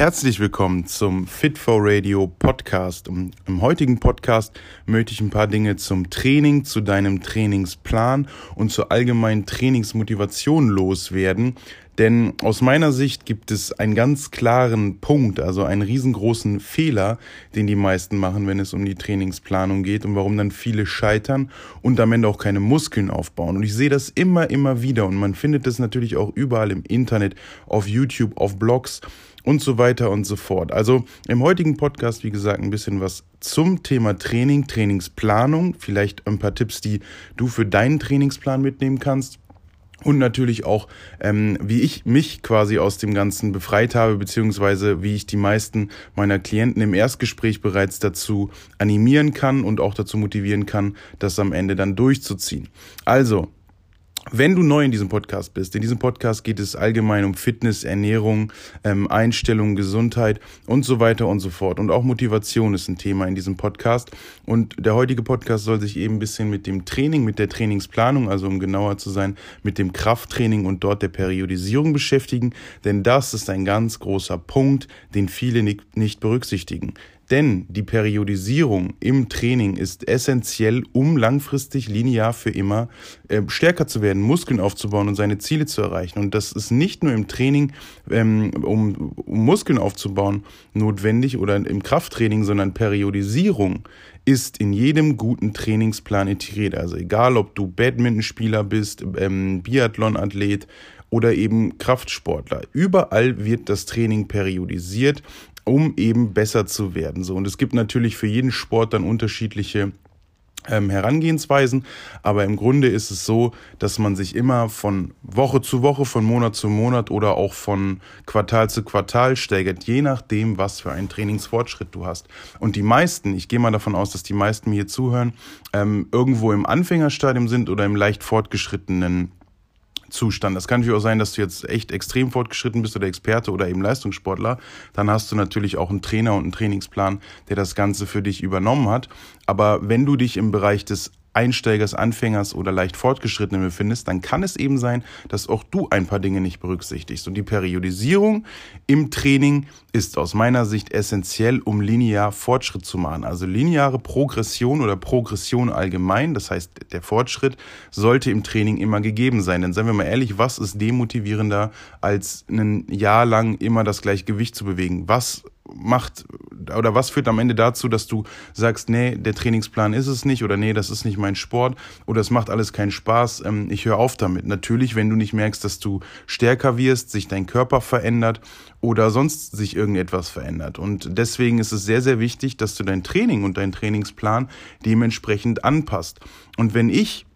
herzlich willkommen zum Fit for Radio Podcast. Im heutigen Podcast möchte ich ein paar Dinge zum Training, zu deinem Trainingsplan und zur allgemeinen Trainingsmotivation loswerden. Denn aus meiner Sicht gibt es einen ganz klaren Punkt, also einen riesengroßen Fehler, den die meisten machen, wenn es um die Trainingsplanung geht und warum dann viele scheitern und am Ende auch keine Muskeln aufbauen. Und ich sehe das immer, immer wieder und man findet das natürlich auch überall im Internet, auf YouTube, auf Blogs und so weiter und so fort. Also im heutigen Podcast, wie gesagt, ein bisschen was zum Thema Training, Trainingsplanung, vielleicht ein paar Tipps, die du für deinen Trainingsplan mitnehmen kannst. Und natürlich auch, ähm, wie ich mich quasi aus dem Ganzen befreit habe, beziehungsweise wie ich die meisten meiner Klienten im Erstgespräch bereits dazu animieren kann und auch dazu motivieren kann, das am Ende dann durchzuziehen. Also, wenn du neu in diesem Podcast bist, in diesem Podcast geht es allgemein um Fitness, Ernährung, ähm, Einstellung, Gesundheit und so weiter und so fort. Und auch Motivation ist ein Thema in diesem Podcast. Und der heutige Podcast soll sich eben ein bisschen mit dem Training, mit der Trainingsplanung, also um genauer zu sein, mit dem Krafttraining und dort der Periodisierung beschäftigen. Denn das ist ein ganz großer Punkt, den viele nicht berücksichtigen. Denn die Periodisierung im Training ist essentiell, um langfristig linear für immer äh, stärker zu werden, Muskeln aufzubauen und seine Ziele zu erreichen. Und das ist nicht nur im Training, ähm, um, um Muskeln aufzubauen, notwendig oder im Krafttraining, sondern Periodisierung ist in jedem guten Trainingsplan integriert. Also egal, ob du Badmintonspieler bist, ähm, Biathlonathlet oder eben Kraftsportler. Überall wird das Training periodisiert um eben besser zu werden. So, und es gibt natürlich für jeden Sport dann unterschiedliche ähm, Herangehensweisen, aber im Grunde ist es so, dass man sich immer von Woche zu Woche, von Monat zu Monat oder auch von Quartal zu Quartal steigert, je nachdem, was für einen Trainingsfortschritt du hast. Und die meisten, ich gehe mal davon aus, dass die meisten mir hier zuhören, ähm, irgendwo im Anfängerstadium sind oder im leicht fortgeschrittenen Zustand. Das kann natürlich auch sein, dass du jetzt echt extrem fortgeschritten bist oder Experte oder eben Leistungssportler. Dann hast du natürlich auch einen Trainer und einen Trainingsplan, der das Ganze für dich übernommen hat. Aber wenn du dich im Bereich des Einsteigers, Anfängers oder leicht Fortgeschrittenen befindest, dann kann es eben sein, dass auch du ein paar Dinge nicht berücksichtigst. Und die Periodisierung im Training ist aus meiner Sicht essentiell, um linear Fortschritt zu machen. Also lineare Progression oder Progression allgemein, das heißt der Fortschritt, sollte im Training immer gegeben sein. Denn seien wir mal ehrlich, was ist demotivierender, als ein Jahr lang immer das gleiche Gewicht zu bewegen? Was macht oder was führt am Ende dazu, dass du sagst, nee, der Trainingsplan ist es nicht oder nee, das ist nicht mein Sport oder es macht alles keinen Spaß, ähm, ich höre auf damit. Natürlich, wenn du nicht merkst, dass du stärker wirst, sich dein Körper verändert oder sonst sich irgendetwas verändert. Und deswegen ist es sehr, sehr wichtig, dass du dein Training und deinen Trainingsplan dementsprechend anpasst. Und wenn ich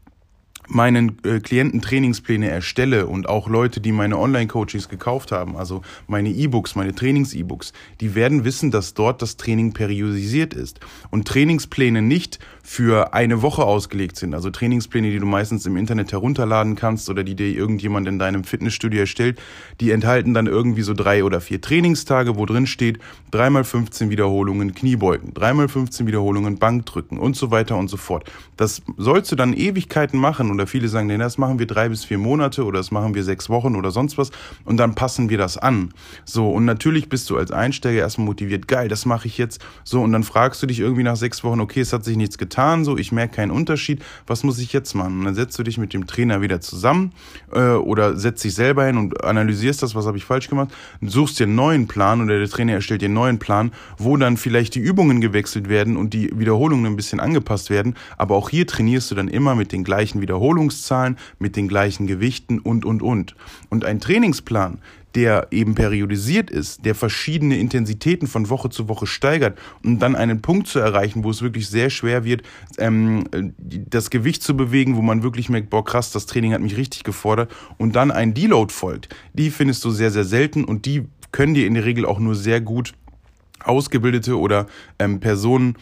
meinen äh, Klienten Trainingspläne erstelle und auch Leute, die meine Online-Coachings gekauft haben, also meine E-Books, meine Trainings-E-Books, die werden wissen, dass dort das Training periodisiert ist. Und Trainingspläne nicht für eine Woche ausgelegt sind. Also Trainingspläne, die du meistens im Internet herunterladen kannst oder die dir irgendjemand in deinem Fitnessstudio erstellt, die enthalten dann irgendwie so drei oder vier Trainingstage, wo drin steht, dreimal 15 Wiederholungen Kniebeugen, dreimal 15 Wiederholungen Bankdrücken und so weiter und so fort. Das sollst du dann Ewigkeiten machen oder viele sagen, nee, das machen wir drei bis vier Monate oder das machen wir sechs Wochen oder sonst was und dann passen wir das an. So, und natürlich bist du als Einsteiger erstmal motiviert, geil, das mache ich jetzt. So, und dann fragst du dich irgendwie nach sechs Wochen, okay, es hat sich nichts getan, so, ich merke keinen Unterschied, was muss ich jetzt machen? Und dann setzt du dich mit dem Trainer wieder zusammen äh, oder setzt dich selber hin und analysierst das, was habe ich falsch gemacht, suchst dir einen neuen Plan oder der Trainer erstellt dir einen neuen Plan, wo dann vielleicht die Übungen gewechselt werden und die Wiederholungen ein bisschen angepasst werden, aber auch hier trainierst du dann immer mit den gleichen Wiederholungszahlen mit den gleichen Gewichten und, und, und. Und ein Trainingsplan, der eben periodisiert ist, der verschiedene Intensitäten von Woche zu Woche steigert, um dann einen Punkt zu erreichen, wo es wirklich sehr schwer wird, ähm, das Gewicht zu bewegen, wo man wirklich merkt, boah krass, das Training hat mich richtig gefordert und dann ein Deload folgt. Die findest du sehr, sehr selten und die können dir in der Regel auch nur sehr gut ausgebildete oder ähm, Personen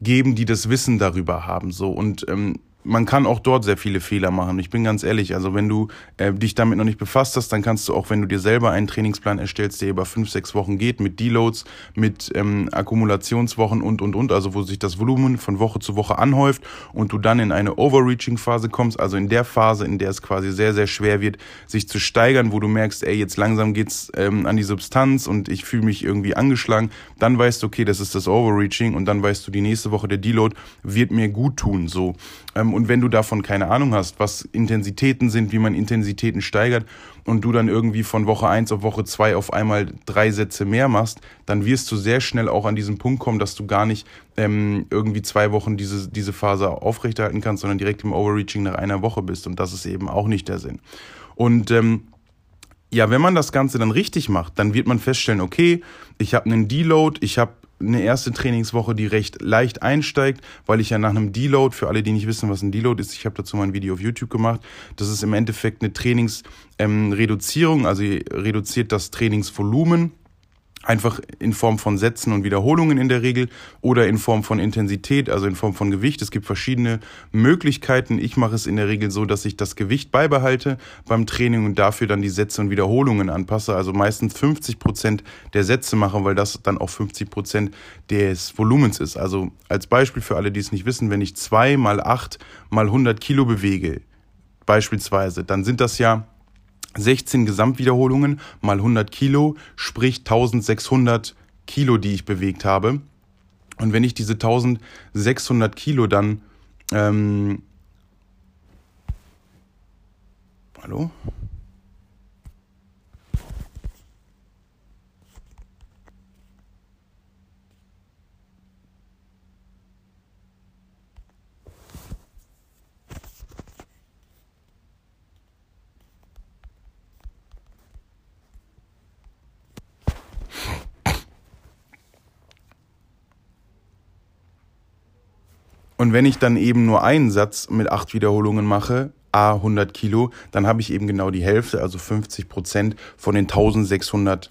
geben, die das Wissen darüber haben. So und ähm, man kann auch dort sehr viele Fehler machen. Ich bin ganz ehrlich, also wenn du äh, dich damit noch nicht befasst hast, dann kannst du auch, wenn du dir selber einen Trainingsplan erstellst, der über fünf, sechs Wochen geht, mit Deloads, mit ähm, Akkumulationswochen und, und, und, also wo sich das Volumen von Woche zu Woche anhäuft und du dann in eine Overreaching-Phase kommst, also in der Phase, in der es quasi sehr, sehr schwer wird, sich zu steigern, wo du merkst, ey, jetzt langsam geht's ähm, an die Substanz und ich fühle mich irgendwie angeschlagen, dann weißt du, okay, das ist das Overreaching und dann weißt du, die nächste Woche der Deload wird mir gut tun, so. Ähm, und wenn du davon keine Ahnung hast, was Intensitäten sind, wie man Intensitäten steigert und du dann irgendwie von Woche eins auf Woche zwei auf einmal drei Sätze mehr machst, dann wirst du sehr schnell auch an diesen Punkt kommen, dass du gar nicht ähm, irgendwie zwei Wochen diese, diese Phase aufrechterhalten kannst, sondern direkt im Overreaching nach einer Woche bist. Und das ist eben auch nicht der Sinn. Und ähm, ja, wenn man das Ganze dann richtig macht, dann wird man feststellen, okay, ich habe einen Deload, ich habe eine erste Trainingswoche, die recht leicht einsteigt, weil ich ja nach einem Deload, für alle, die nicht wissen, was ein Deload ist, ich habe dazu mal ein Video auf YouTube gemacht, das ist im Endeffekt eine Trainingsreduzierung, ähm, also reduziert das Trainingsvolumen einfach in Form von Sätzen und Wiederholungen in der Regel oder in Form von Intensität, also in Form von Gewicht. Es gibt verschiedene Möglichkeiten. Ich mache es in der Regel so, dass ich das Gewicht beibehalte beim Training und dafür dann die Sätze und Wiederholungen anpasse. Also meistens 50 Prozent der Sätze mache, weil das dann auch 50 Prozent des Volumens ist. Also als Beispiel für alle, die es nicht wissen, wenn ich zwei mal acht mal 100 Kilo bewege, beispielsweise, dann sind das ja 16 Gesamtwiederholungen mal 100 Kilo, sprich 1600 Kilo, die ich bewegt habe. Und wenn ich diese 1600 Kilo dann, ähm, hallo? Und wenn ich dann eben nur einen Satz mit acht Wiederholungen mache, a 100 Kilo, dann habe ich eben genau die Hälfte, also 50 Prozent von den 1600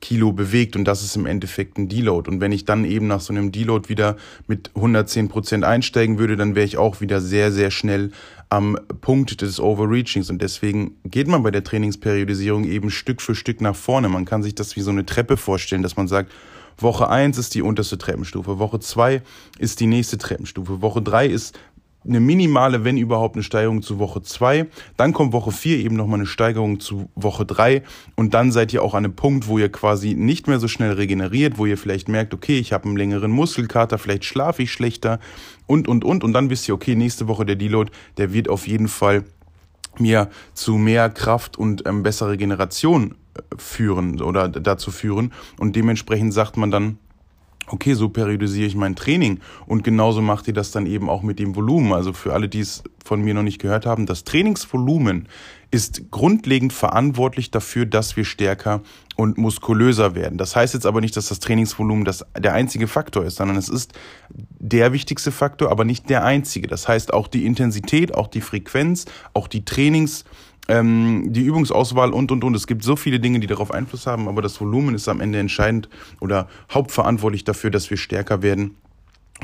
Kilo bewegt und das ist im Endeffekt ein Deload. Und wenn ich dann eben nach so einem Deload wieder mit 110 Prozent einsteigen würde, dann wäre ich auch wieder sehr, sehr schnell am Punkt des Overreachings. Und deswegen geht man bei der Trainingsperiodisierung eben Stück für Stück nach vorne. Man kann sich das wie so eine Treppe vorstellen, dass man sagt, Woche 1 ist die unterste Treppenstufe, Woche 2 ist die nächste Treppenstufe, Woche 3 ist eine minimale, wenn überhaupt, eine Steigerung zu Woche 2. Dann kommt Woche 4 eben nochmal eine Steigerung zu Woche 3. Und dann seid ihr auch an einem Punkt, wo ihr quasi nicht mehr so schnell regeneriert, wo ihr vielleicht merkt, okay, ich habe einen längeren Muskelkater, vielleicht schlafe ich schlechter und, und, und. Und dann wisst ihr, okay, nächste Woche der Deload, der wird auf jeden Fall mir zu mehr Kraft und ähm, bessere Regeneration führen oder dazu führen. Und dementsprechend sagt man dann, okay, so periodisiere ich mein Training. Und genauso macht ihr das dann eben auch mit dem Volumen. Also für alle, die es von mir noch nicht gehört haben, das Trainingsvolumen ist grundlegend verantwortlich dafür, dass wir stärker und muskulöser werden. Das heißt jetzt aber nicht, dass das Trainingsvolumen das, der einzige Faktor ist, sondern es ist der wichtigste Faktor, aber nicht der einzige. Das heißt auch die Intensität, auch die Frequenz, auch die Trainings, ähm, die Übungsauswahl und und und. Es gibt so viele Dinge, die darauf Einfluss haben, aber das Volumen ist am Ende entscheidend oder hauptverantwortlich dafür, dass wir stärker werden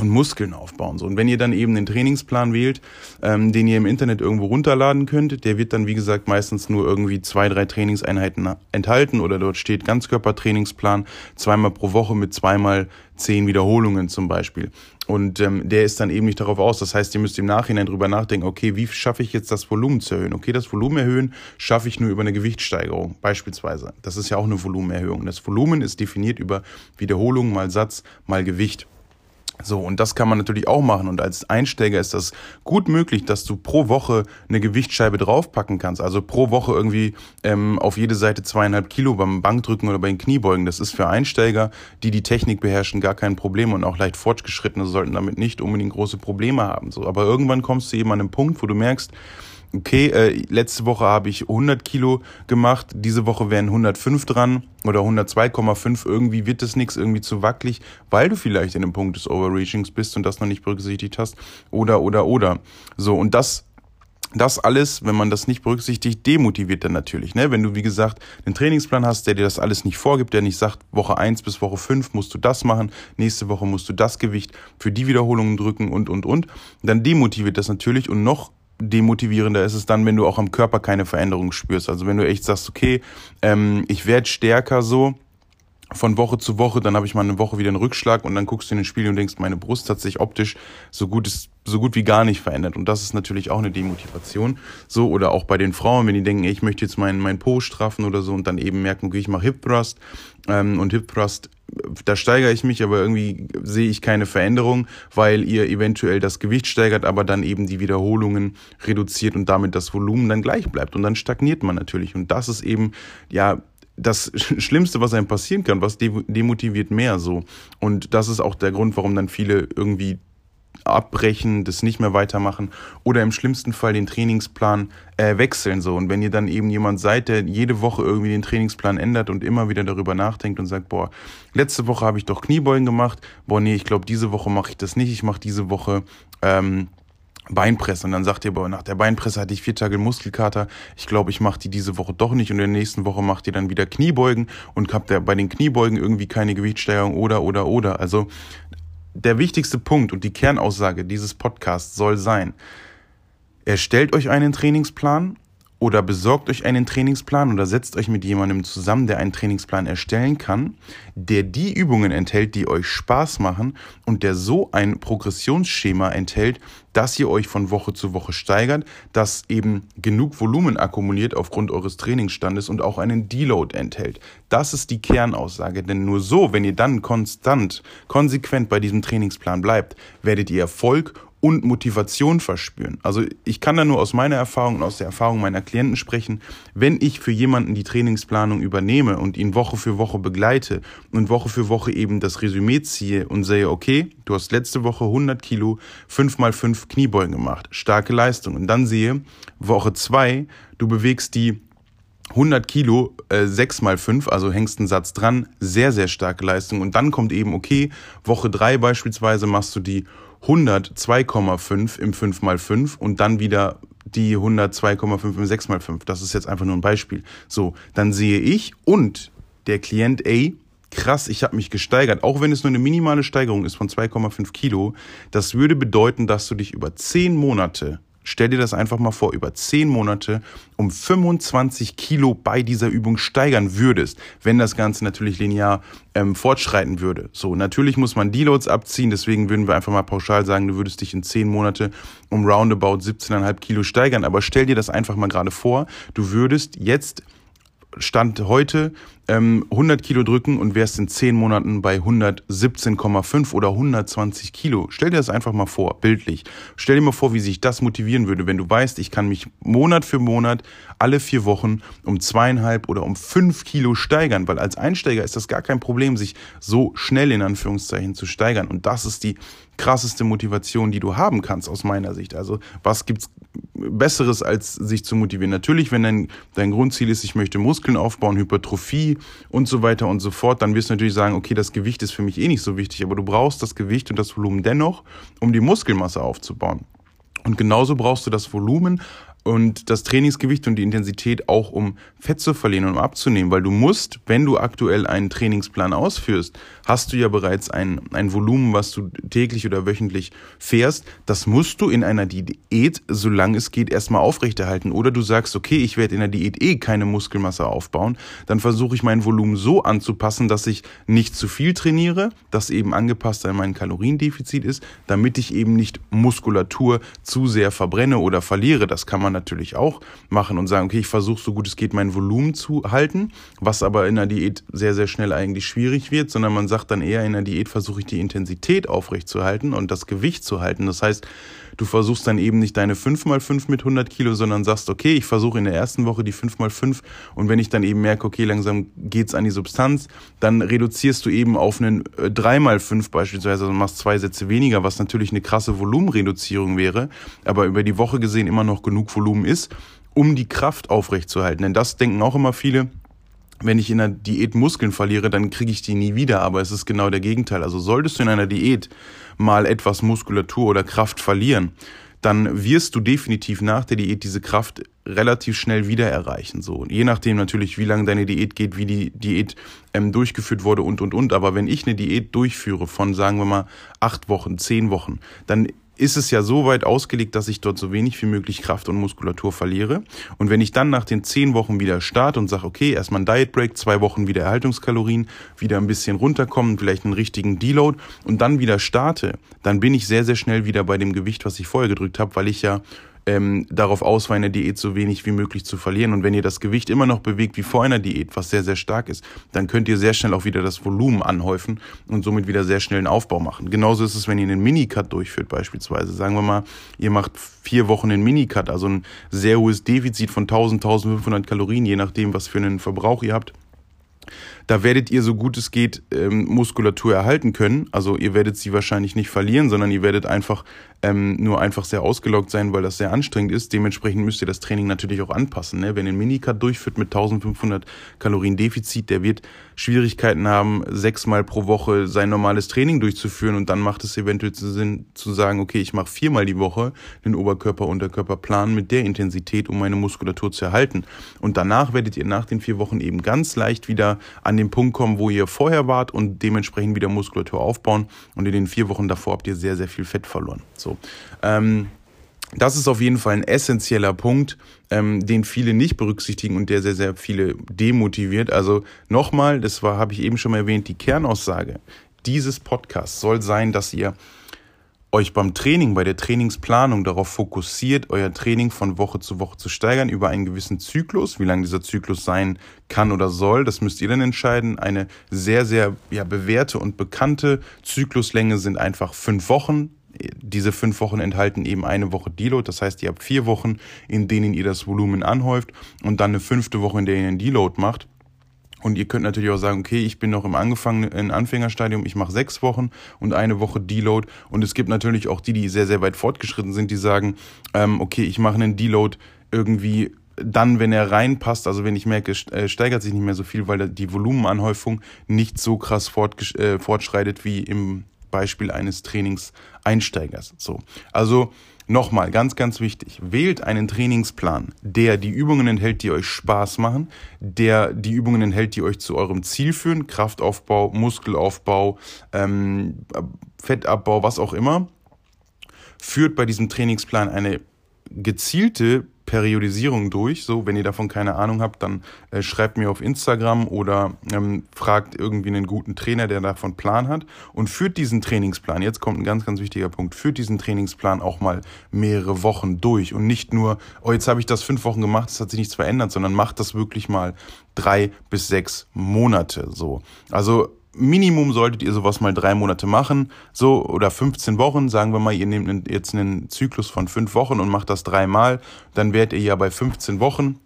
und Muskeln aufbauen. So. Und wenn ihr dann eben den Trainingsplan wählt, ähm, den ihr im Internet irgendwo runterladen könnt, der wird dann, wie gesagt, meistens nur irgendwie zwei, drei Trainingseinheiten enthalten oder dort steht Ganzkörpertrainingsplan, zweimal pro Woche mit zweimal zehn Wiederholungen zum Beispiel. Und ähm, der ist dann eben nicht darauf aus. Das heißt, ihr müsst im Nachhinein drüber nachdenken, okay, wie schaffe ich jetzt das Volumen zu erhöhen? Okay, das Volumen erhöhen schaffe ich nur über eine Gewichtssteigerung, beispielsweise. Das ist ja auch eine Volumenerhöhung. Das Volumen ist definiert über Wiederholung mal Satz mal Gewicht. So, und das kann man natürlich auch machen. Und als Einsteiger ist das gut möglich, dass du pro Woche eine Gewichtsscheibe draufpacken kannst. Also pro Woche irgendwie ähm, auf jede Seite zweieinhalb Kilo beim Bankdrücken oder bei den Kniebeugen. Das ist für Einsteiger, die die Technik beherrschen, gar kein Problem. Und auch leicht Fortgeschrittene sollten damit nicht unbedingt große Probleme haben. So, aber irgendwann kommst du eben an einen Punkt, wo du merkst, okay, äh, letzte Woche habe ich 100 Kilo gemacht, diese Woche wären 105 dran oder 102,5, irgendwie wird das nichts, irgendwie zu wackelig, weil du vielleicht in einem Punkt des Overreachings bist und das noch nicht berücksichtigt hast oder, oder, oder. So, und das das alles, wenn man das nicht berücksichtigt, demotiviert dann natürlich. Ne? Wenn du, wie gesagt, einen Trainingsplan hast, der dir das alles nicht vorgibt, der nicht sagt, Woche eins bis Woche fünf musst du das machen, nächste Woche musst du das Gewicht für die Wiederholungen drücken und, und, und, dann demotiviert das natürlich und noch demotivierender ist es dann, wenn du auch am Körper keine Veränderung spürst. Also wenn du echt sagst, okay, ähm, ich werde stärker so, von Woche zu Woche, dann habe ich mal eine Woche wieder einen Rückschlag und dann guckst du in den Spiegel und denkst, meine Brust hat sich optisch so gut ist, so gut wie gar nicht verändert und das ist natürlich auch eine Demotivation. So oder auch bei den Frauen, wenn die denken, ich möchte jetzt meinen mein Po straffen oder so und dann eben merken, okay, ich mache Hip Thrust ähm, und Hip Thrust da steigere ich mich, aber irgendwie sehe ich keine Veränderung, weil ihr eventuell das Gewicht steigert, aber dann eben die Wiederholungen reduziert und damit das Volumen dann gleich bleibt und dann stagniert man natürlich und das ist eben ja das Schlimmste, was einem passieren kann, was demotiviert mehr so. Und das ist auch der Grund, warum dann viele irgendwie abbrechen, das nicht mehr weitermachen oder im schlimmsten Fall den Trainingsplan äh, wechseln so. Und wenn ihr dann eben jemand seid, der jede Woche irgendwie den Trainingsplan ändert und immer wieder darüber nachdenkt und sagt, boah, letzte Woche habe ich doch Kniebeugen gemacht, boah, nee, ich glaube, diese Woche mache ich das nicht, ich mache diese Woche ähm, Beinpresse und dann sagt ihr, boah, nach der Beinpresse hatte ich vier Tage Muskelkater, ich glaube, ich mache die diese Woche doch nicht und in der nächsten Woche macht ihr dann wieder Kniebeugen und habt ihr bei den Kniebeugen irgendwie keine Gewichtssteigerung oder, oder, oder. Also der wichtigste Punkt und die Kernaussage dieses Podcasts soll sein, erstellt euch einen Trainingsplan oder besorgt euch einen Trainingsplan oder setzt euch mit jemandem zusammen, der einen Trainingsplan erstellen kann, der die Übungen enthält, die euch Spaß machen und der so ein Progressionsschema enthält, dass ihr euch von Woche zu Woche steigert, das eben genug Volumen akkumuliert aufgrund eures Trainingsstandes und auch einen Deload enthält. Das ist die Kernaussage, denn nur so, wenn ihr dann konstant, konsequent bei diesem Trainingsplan bleibt, werdet ihr Erfolg und Motivation verspüren. Also ich kann da nur aus meiner Erfahrung und aus der Erfahrung meiner Klienten sprechen. Wenn ich für jemanden die Trainingsplanung übernehme und ihn Woche für Woche begleite und Woche für Woche eben das Resümee ziehe und sehe, okay, du hast letzte Woche 100 Kilo 5 mal 5 Kniebeugen gemacht, starke Leistung. Und dann sehe, Woche 2, du bewegst die 100 Kilo, äh, 6 mal 5, also hängst einen Satz dran, sehr, sehr starke Leistung. Und dann kommt eben, okay, Woche 3 beispielsweise machst du die 100 2,5 im 5x5 und dann wieder die 100 2,5 im 6x5. Das ist jetzt einfach nur ein Beispiel. So, dann sehe ich und der Klient, ey, krass, ich habe mich gesteigert, auch wenn es nur eine minimale Steigerung ist von 2,5 Kilo. Das würde bedeuten, dass du dich über 10 Monate Stell dir das einfach mal vor, über 10 Monate um 25 Kilo bei dieser Übung steigern würdest, wenn das Ganze natürlich linear ähm, fortschreiten würde. So, natürlich muss man Deloads abziehen, deswegen würden wir einfach mal pauschal sagen, du würdest dich in 10 Monate um roundabout 17,5 Kilo steigern. Aber stell dir das einfach mal gerade vor, du würdest jetzt Stand heute ähm, 100 Kilo drücken und wärst in 10 Monaten bei 117,5 oder 120 Kilo. Stell dir das einfach mal vor, bildlich. Stell dir mal vor, wie sich das motivieren würde, wenn du weißt, ich kann mich Monat für Monat alle vier Wochen um zweieinhalb oder um fünf Kilo steigern, weil als Einsteiger ist das gar kein Problem, sich so schnell in Anführungszeichen zu steigern. Und das ist die krasseste Motivation, die du haben kannst aus meiner Sicht. Also was gibt's Besseres, als sich zu motivieren? Natürlich, wenn dein, dein Grundziel ist, ich möchte Muskeln aufbauen, Hypertrophie und so weiter und so fort, dann wirst du natürlich sagen, okay, das Gewicht ist für mich eh nicht so wichtig, aber du brauchst das Gewicht und das Volumen dennoch, um die Muskelmasse aufzubauen. Und genauso brauchst du das Volumen und das Trainingsgewicht und die Intensität auch um Fett zu verlieren und um abzunehmen, weil du musst, wenn du aktuell einen Trainingsplan ausführst, hast du ja bereits ein, ein Volumen, was du täglich oder wöchentlich fährst. Das musst du in einer Diät, solange es geht, erstmal aufrechterhalten. Oder du sagst, okay, ich werde in der Diät eh keine Muskelmasse aufbauen, dann versuche ich mein Volumen so anzupassen, dass ich nicht zu viel trainiere, das eben angepasst an mein Kaloriendefizit ist, damit ich eben nicht Muskulatur zu sehr verbrenne oder verliere. Das kann man man natürlich auch machen und sagen, okay, ich versuche so gut es geht mein Volumen zu halten, was aber in der Diät sehr, sehr schnell eigentlich schwierig wird, sondern man sagt dann eher in der Diät versuche ich die Intensität aufrechtzuerhalten und das Gewicht zu halten. Das heißt, du versuchst dann eben nicht deine 5x5 mit 100 Kilo, sondern sagst, okay, ich versuche in der ersten Woche die 5x5 und wenn ich dann eben merke, okay, langsam geht's an die Substanz, dann reduzierst du eben auf einen 3x5 äh, beispielsweise. Und machst zwei Sätze weniger, was natürlich eine krasse Volumenreduzierung wäre, aber über die Woche gesehen immer noch genug Volumen ist, um die Kraft aufrechtzuerhalten. Denn das denken auch immer viele, wenn ich in einer Diät Muskeln verliere, dann kriege ich die nie wieder. Aber es ist genau der Gegenteil. Also solltest du in einer Diät mal etwas Muskulatur oder Kraft verlieren, dann wirst du definitiv nach der Diät diese Kraft relativ schnell wieder erreichen. So, je nachdem natürlich, wie lange deine Diät geht, wie die Diät ähm, durchgeführt wurde und und und. Aber wenn ich eine Diät durchführe von, sagen wir mal, acht Wochen, zehn Wochen, dann ist es ja so weit ausgelegt, dass ich dort so wenig wie möglich Kraft und Muskulatur verliere. Und wenn ich dann nach den zehn Wochen wieder starte und sage, okay, erstmal ein Diet Break, zwei Wochen wieder Erhaltungskalorien, wieder ein bisschen runterkommen, vielleicht einen richtigen Deload und dann wieder starte, dann bin ich sehr, sehr schnell wieder bei dem Gewicht, was ich vorher gedrückt habe, weil ich ja ähm, darauf aus in der Diät so wenig wie möglich zu verlieren. Und wenn ihr das Gewicht immer noch bewegt wie vor einer Diät, was sehr, sehr stark ist, dann könnt ihr sehr schnell auch wieder das Volumen anhäufen und somit wieder sehr schnell einen Aufbau machen. Genauso ist es, wenn ihr einen Minicut durchführt beispielsweise. Sagen wir mal, ihr macht vier Wochen einen Minicut, also ein sehr hohes Defizit von 1000, 1500 Kalorien, je nachdem, was für einen Verbrauch ihr habt da werdet ihr so gut es geht ähm, Muskulatur erhalten können. Also ihr werdet sie wahrscheinlich nicht verlieren, sondern ihr werdet einfach ähm, nur einfach sehr ausgelaugt sein, weil das sehr anstrengend ist. Dementsprechend müsst ihr das Training natürlich auch anpassen. Ne? Wenn ihr Minicut durchführt mit 1500 Kalorien Defizit, der wird Schwierigkeiten haben, sechsmal pro Woche sein normales Training durchzuführen und dann macht es eventuell Sinn zu sagen, okay, ich mache viermal die Woche den Oberkörper-Unterkörperplan mit der Intensität, um meine Muskulatur zu erhalten. Und danach werdet ihr nach den vier Wochen eben ganz leicht wieder an den Punkt kommen, wo ihr vorher wart und dementsprechend wieder Muskulatur aufbauen. Und in den vier Wochen davor habt ihr sehr, sehr viel Fett verloren. So. Ähm, das ist auf jeden Fall ein essentieller Punkt, ähm, den viele nicht berücksichtigen und der sehr, sehr viele demotiviert. Also nochmal, das habe ich eben schon mal erwähnt, die Kernaussage dieses Podcasts soll sein, dass ihr euch beim Training, bei der Trainingsplanung darauf fokussiert, euer Training von Woche zu Woche zu steigern über einen gewissen Zyklus. Wie lang dieser Zyklus sein kann oder soll, das müsst ihr dann entscheiden. Eine sehr, sehr ja, bewährte und bekannte Zykluslänge sind einfach fünf Wochen diese fünf Wochen enthalten eben eine Woche Deload. Das heißt, ihr habt vier Wochen, in denen ihr das Volumen anhäuft und dann eine fünfte Woche, in der ihr einen Deload macht. Und ihr könnt natürlich auch sagen, okay, ich bin noch im angefangenen Anfängerstadium, ich mache sechs Wochen und eine Woche Deload. Und es gibt natürlich auch die, die sehr, sehr weit fortgeschritten sind, die sagen, ähm, okay, ich mache einen Deload irgendwie dann, wenn er reinpasst, also wenn ich merke, äh, steigert sich nicht mehr so viel, weil die Volumenanhäufung nicht so krass äh, fortschreitet wie im Beispiel eines Trainingseinsteigers. So. Also nochmal ganz, ganz wichtig. Wählt einen Trainingsplan, der die Übungen enthält, die euch Spaß machen, der die Übungen enthält, die euch zu eurem Ziel führen, Kraftaufbau, Muskelaufbau, ähm, Fettabbau, was auch immer. Führt bei diesem Trainingsplan eine gezielte Periodisierung durch. So, wenn ihr davon keine Ahnung habt, dann äh, schreibt mir auf Instagram oder ähm, fragt irgendwie einen guten Trainer, der davon Plan hat und führt diesen Trainingsplan. Jetzt kommt ein ganz, ganz wichtiger Punkt. Führt diesen Trainingsplan auch mal mehrere Wochen durch und nicht nur, oh, jetzt habe ich das fünf Wochen gemacht, es hat sich nichts verändert, sondern macht das wirklich mal drei bis sechs Monate. So, also Minimum solltet ihr sowas mal drei Monate machen, so oder 15 Wochen. Sagen wir mal, ihr nehmt jetzt einen Zyklus von fünf Wochen und macht das dreimal, dann werdet ihr ja bei 15 Wochen,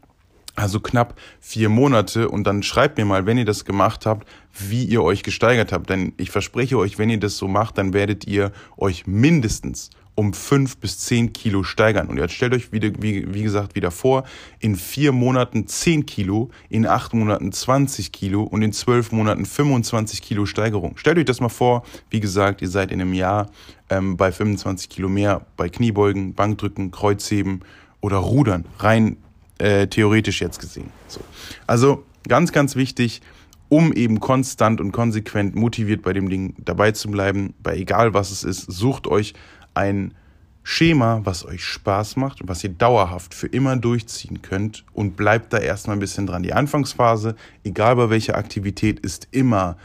also knapp vier Monate. Und dann schreibt mir mal, wenn ihr das gemacht habt, wie ihr euch gesteigert habt. Denn ich verspreche euch, wenn ihr das so macht, dann werdet ihr euch mindestens um fünf bis zehn Kilo steigern. Und jetzt stellt euch wieder, wie, wie gesagt wieder vor, in vier Monaten zehn Kilo, in acht Monaten 20 Kilo und in zwölf Monaten 25 Kilo Steigerung. Stellt euch das mal vor, wie gesagt, ihr seid in einem Jahr ähm, bei 25 Kilo mehr bei Kniebeugen, Bankdrücken, Kreuzheben oder Rudern, rein äh, theoretisch jetzt gesehen. So. Also ganz, ganz wichtig, um eben konstant und konsequent motiviert bei dem Ding dabei zu bleiben, bei egal was es ist, sucht euch ein Schema, was euch Spaß macht und was ihr dauerhaft für immer durchziehen könnt und bleibt da erstmal ein bisschen dran. Die Anfangsphase, egal bei welcher Aktivität, ist immer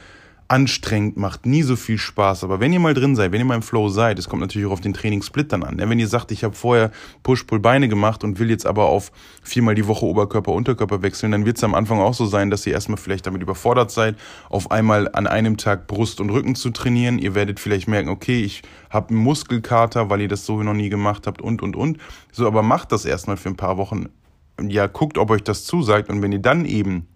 anstrengend, macht nie so viel Spaß. Aber wenn ihr mal drin seid, wenn ihr mal im Flow seid, es kommt natürlich auch auf den Trainingssplit dann an. Ne? Wenn ihr sagt, ich habe vorher Push-Pull-Beine gemacht und will jetzt aber auf viermal die Woche Oberkörper, Unterkörper wechseln, dann wird es am Anfang auch so sein, dass ihr erstmal vielleicht damit überfordert seid, auf einmal an einem Tag Brust und Rücken zu trainieren. Ihr werdet vielleicht merken, okay, ich habe einen Muskelkater, weil ihr das so noch nie gemacht habt und, und, und. So, aber macht das erstmal für ein paar Wochen. Ja, guckt, ob euch das zusagt. Und wenn ihr dann eben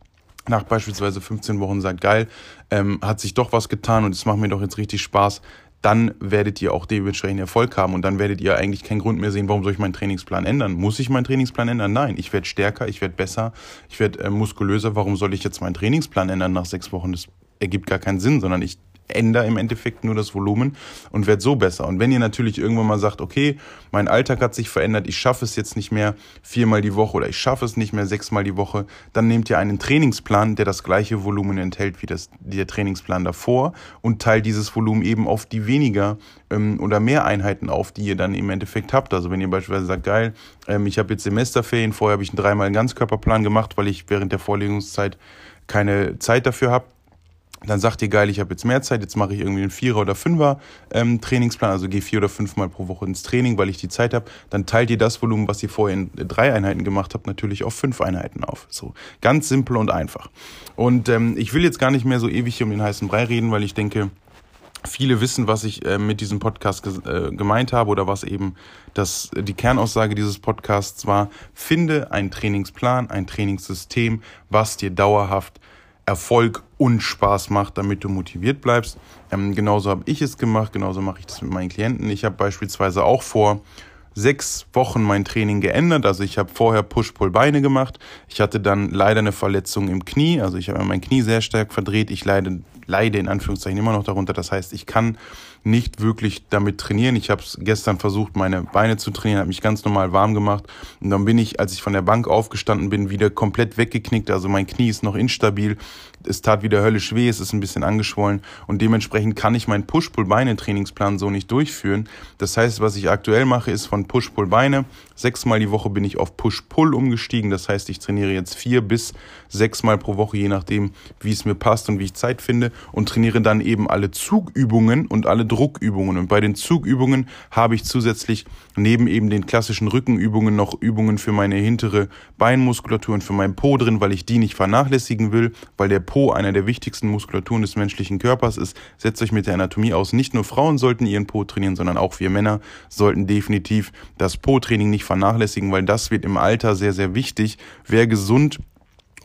nach beispielsweise 15 Wochen sagt, geil, ähm, hat sich doch was getan und es macht mir doch jetzt richtig Spaß, dann werdet ihr auch dementsprechend Erfolg haben und dann werdet ihr eigentlich keinen Grund mehr sehen, warum soll ich meinen Trainingsplan ändern? Muss ich meinen Trainingsplan ändern? Nein, ich werde stärker, ich werde besser, ich werde äh, muskulöser. Warum soll ich jetzt meinen Trainingsplan ändern nach sechs Wochen? Das ergibt gar keinen Sinn, sondern ich ändere im Endeffekt nur das Volumen und werde so besser. Und wenn ihr natürlich irgendwann mal sagt, okay, mein Alltag hat sich verändert, ich schaffe es jetzt nicht mehr viermal die Woche oder ich schaffe es nicht mehr sechsmal die Woche, dann nehmt ihr einen Trainingsplan, der das gleiche Volumen enthält wie das, der Trainingsplan davor und teilt dieses Volumen eben auf die weniger ähm, oder mehr Einheiten auf, die ihr dann im Endeffekt habt. Also wenn ihr beispielsweise sagt, geil, ähm, ich habe jetzt Semesterferien, vorher habe ich einen dreimal Ganzkörperplan gemacht, weil ich während der Vorlesungszeit keine Zeit dafür habe, dann sagt ihr, geil, ich habe jetzt mehr Zeit, jetzt mache ich irgendwie einen Vierer- oder Fünfer ähm, also gehe vier oder fünfmal pro Woche ins Training, weil ich die Zeit habe, dann teilt ihr das Volumen, was ihr vorher in drei Einheiten gemacht habt, natürlich auf fünf Einheiten auf. So ganz simpel und einfach. Und ähm, ich will jetzt gar nicht mehr so ewig hier um den heißen Brei reden, weil ich denke, viele wissen, was ich äh, mit diesem Podcast äh, gemeint habe oder was eben das, die Kernaussage dieses Podcasts war. Finde einen Trainingsplan, ein Trainingssystem, was dir dauerhaft Erfolg und Spaß macht, damit du motiviert bleibst. Ähm, genauso habe ich es gemacht, genauso mache ich das mit meinen Klienten. Ich habe beispielsweise auch vor sechs Wochen mein Training geändert. Also ich habe vorher Push-Pull-Beine gemacht. Ich hatte dann leider eine Verletzung im Knie. Also ich habe mein Knie sehr stark verdreht. Ich leide, leide in Anführungszeichen immer noch darunter. Das heißt, ich kann nicht wirklich damit trainieren. Ich habe gestern versucht, meine Beine zu trainieren, habe mich ganz normal warm gemacht und dann bin ich, als ich von der Bank aufgestanden bin, wieder komplett weggeknickt. Also mein Knie ist noch instabil. Es tat wieder höllisch weh, es ist ein bisschen angeschwollen und dementsprechend kann ich meinen Push-Pull-Beine-Trainingsplan so nicht durchführen. Das heißt, was ich aktuell mache, ist von Push-Pull-Beine. Sechsmal die Woche bin ich auf Push-Pull umgestiegen. Das heißt, ich trainiere jetzt vier bis sechsmal pro Woche, je nachdem, wie es mir passt und wie ich Zeit finde und trainiere dann eben alle Zugübungen und alle Druckübungen. Und bei den Zugübungen habe ich zusätzlich neben eben den klassischen Rückenübungen noch Übungen für meine hintere Beinmuskulatur und für meinen Po drin, weil ich die nicht vernachlässigen will, weil der Po einer der wichtigsten Muskulaturen des menschlichen Körpers ist. Setzt euch mit der Anatomie aus. Nicht nur Frauen sollten ihren Po trainieren, sondern auch wir Männer sollten definitiv das Po-Training nicht vernachlässigen, weil das wird im Alter sehr, sehr wichtig. Wer gesund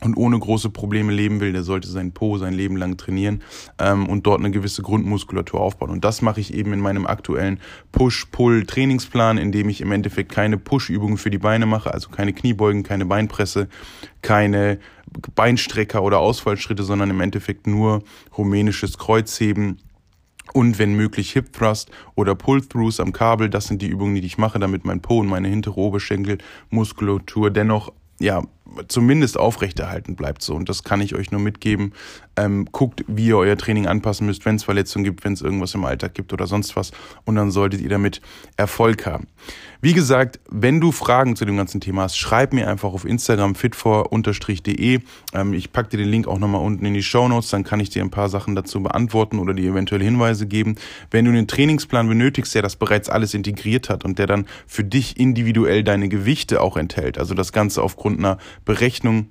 und ohne große Probleme leben will, der sollte sein Po sein Leben lang trainieren ähm, und dort eine gewisse Grundmuskulatur aufbauen. Und das mache ich eben in meinem aktuellen Push-Pull-Trainingsplan, in dem ich im Endeffekt keine Push-Übungen für die Beine mache, also keine Kniebeugen, keine Beinpresse, keine Beinstrecker oder Ausfallschritte, sondern im Endeffekt nur rumänisches Kreuzheben, und wenn möglich Hip Thrust oder Pull Throughs am Kabel. Das sind die Übungen, die ich mache, damit mein Po und meine hintere Oberschenkelmuskulatur dennoch ja, zumindest aufrechterhalten bleibt so. Und das kann ich euch nur mitgeben. Ähm, guckt, wie ihr euer Training anpassen müsst, wenn es Verletzungen gibt, wenn es irgendwas im Alltag gibt oder sonst was. Und dann solltet ihr damit Erfolg haben. Wie gesagt, wenn du Fragen zu dem ganzen Thema hast, schreib mir einfach auf Instagram fitfor-de. Ähm, ich packe dir den Link auch nochmal unten in die Show Notes, dann kann ich dir ein paar Sachen dazu beantworten oder dir eventuell Hinweise geben. Wenn du einen Trainingsplan benötigst, der das bereits alles integriert hat und der dann für dich individuell deine Gewichte auch enthält, also das Ganze aufgrund einer Berechnung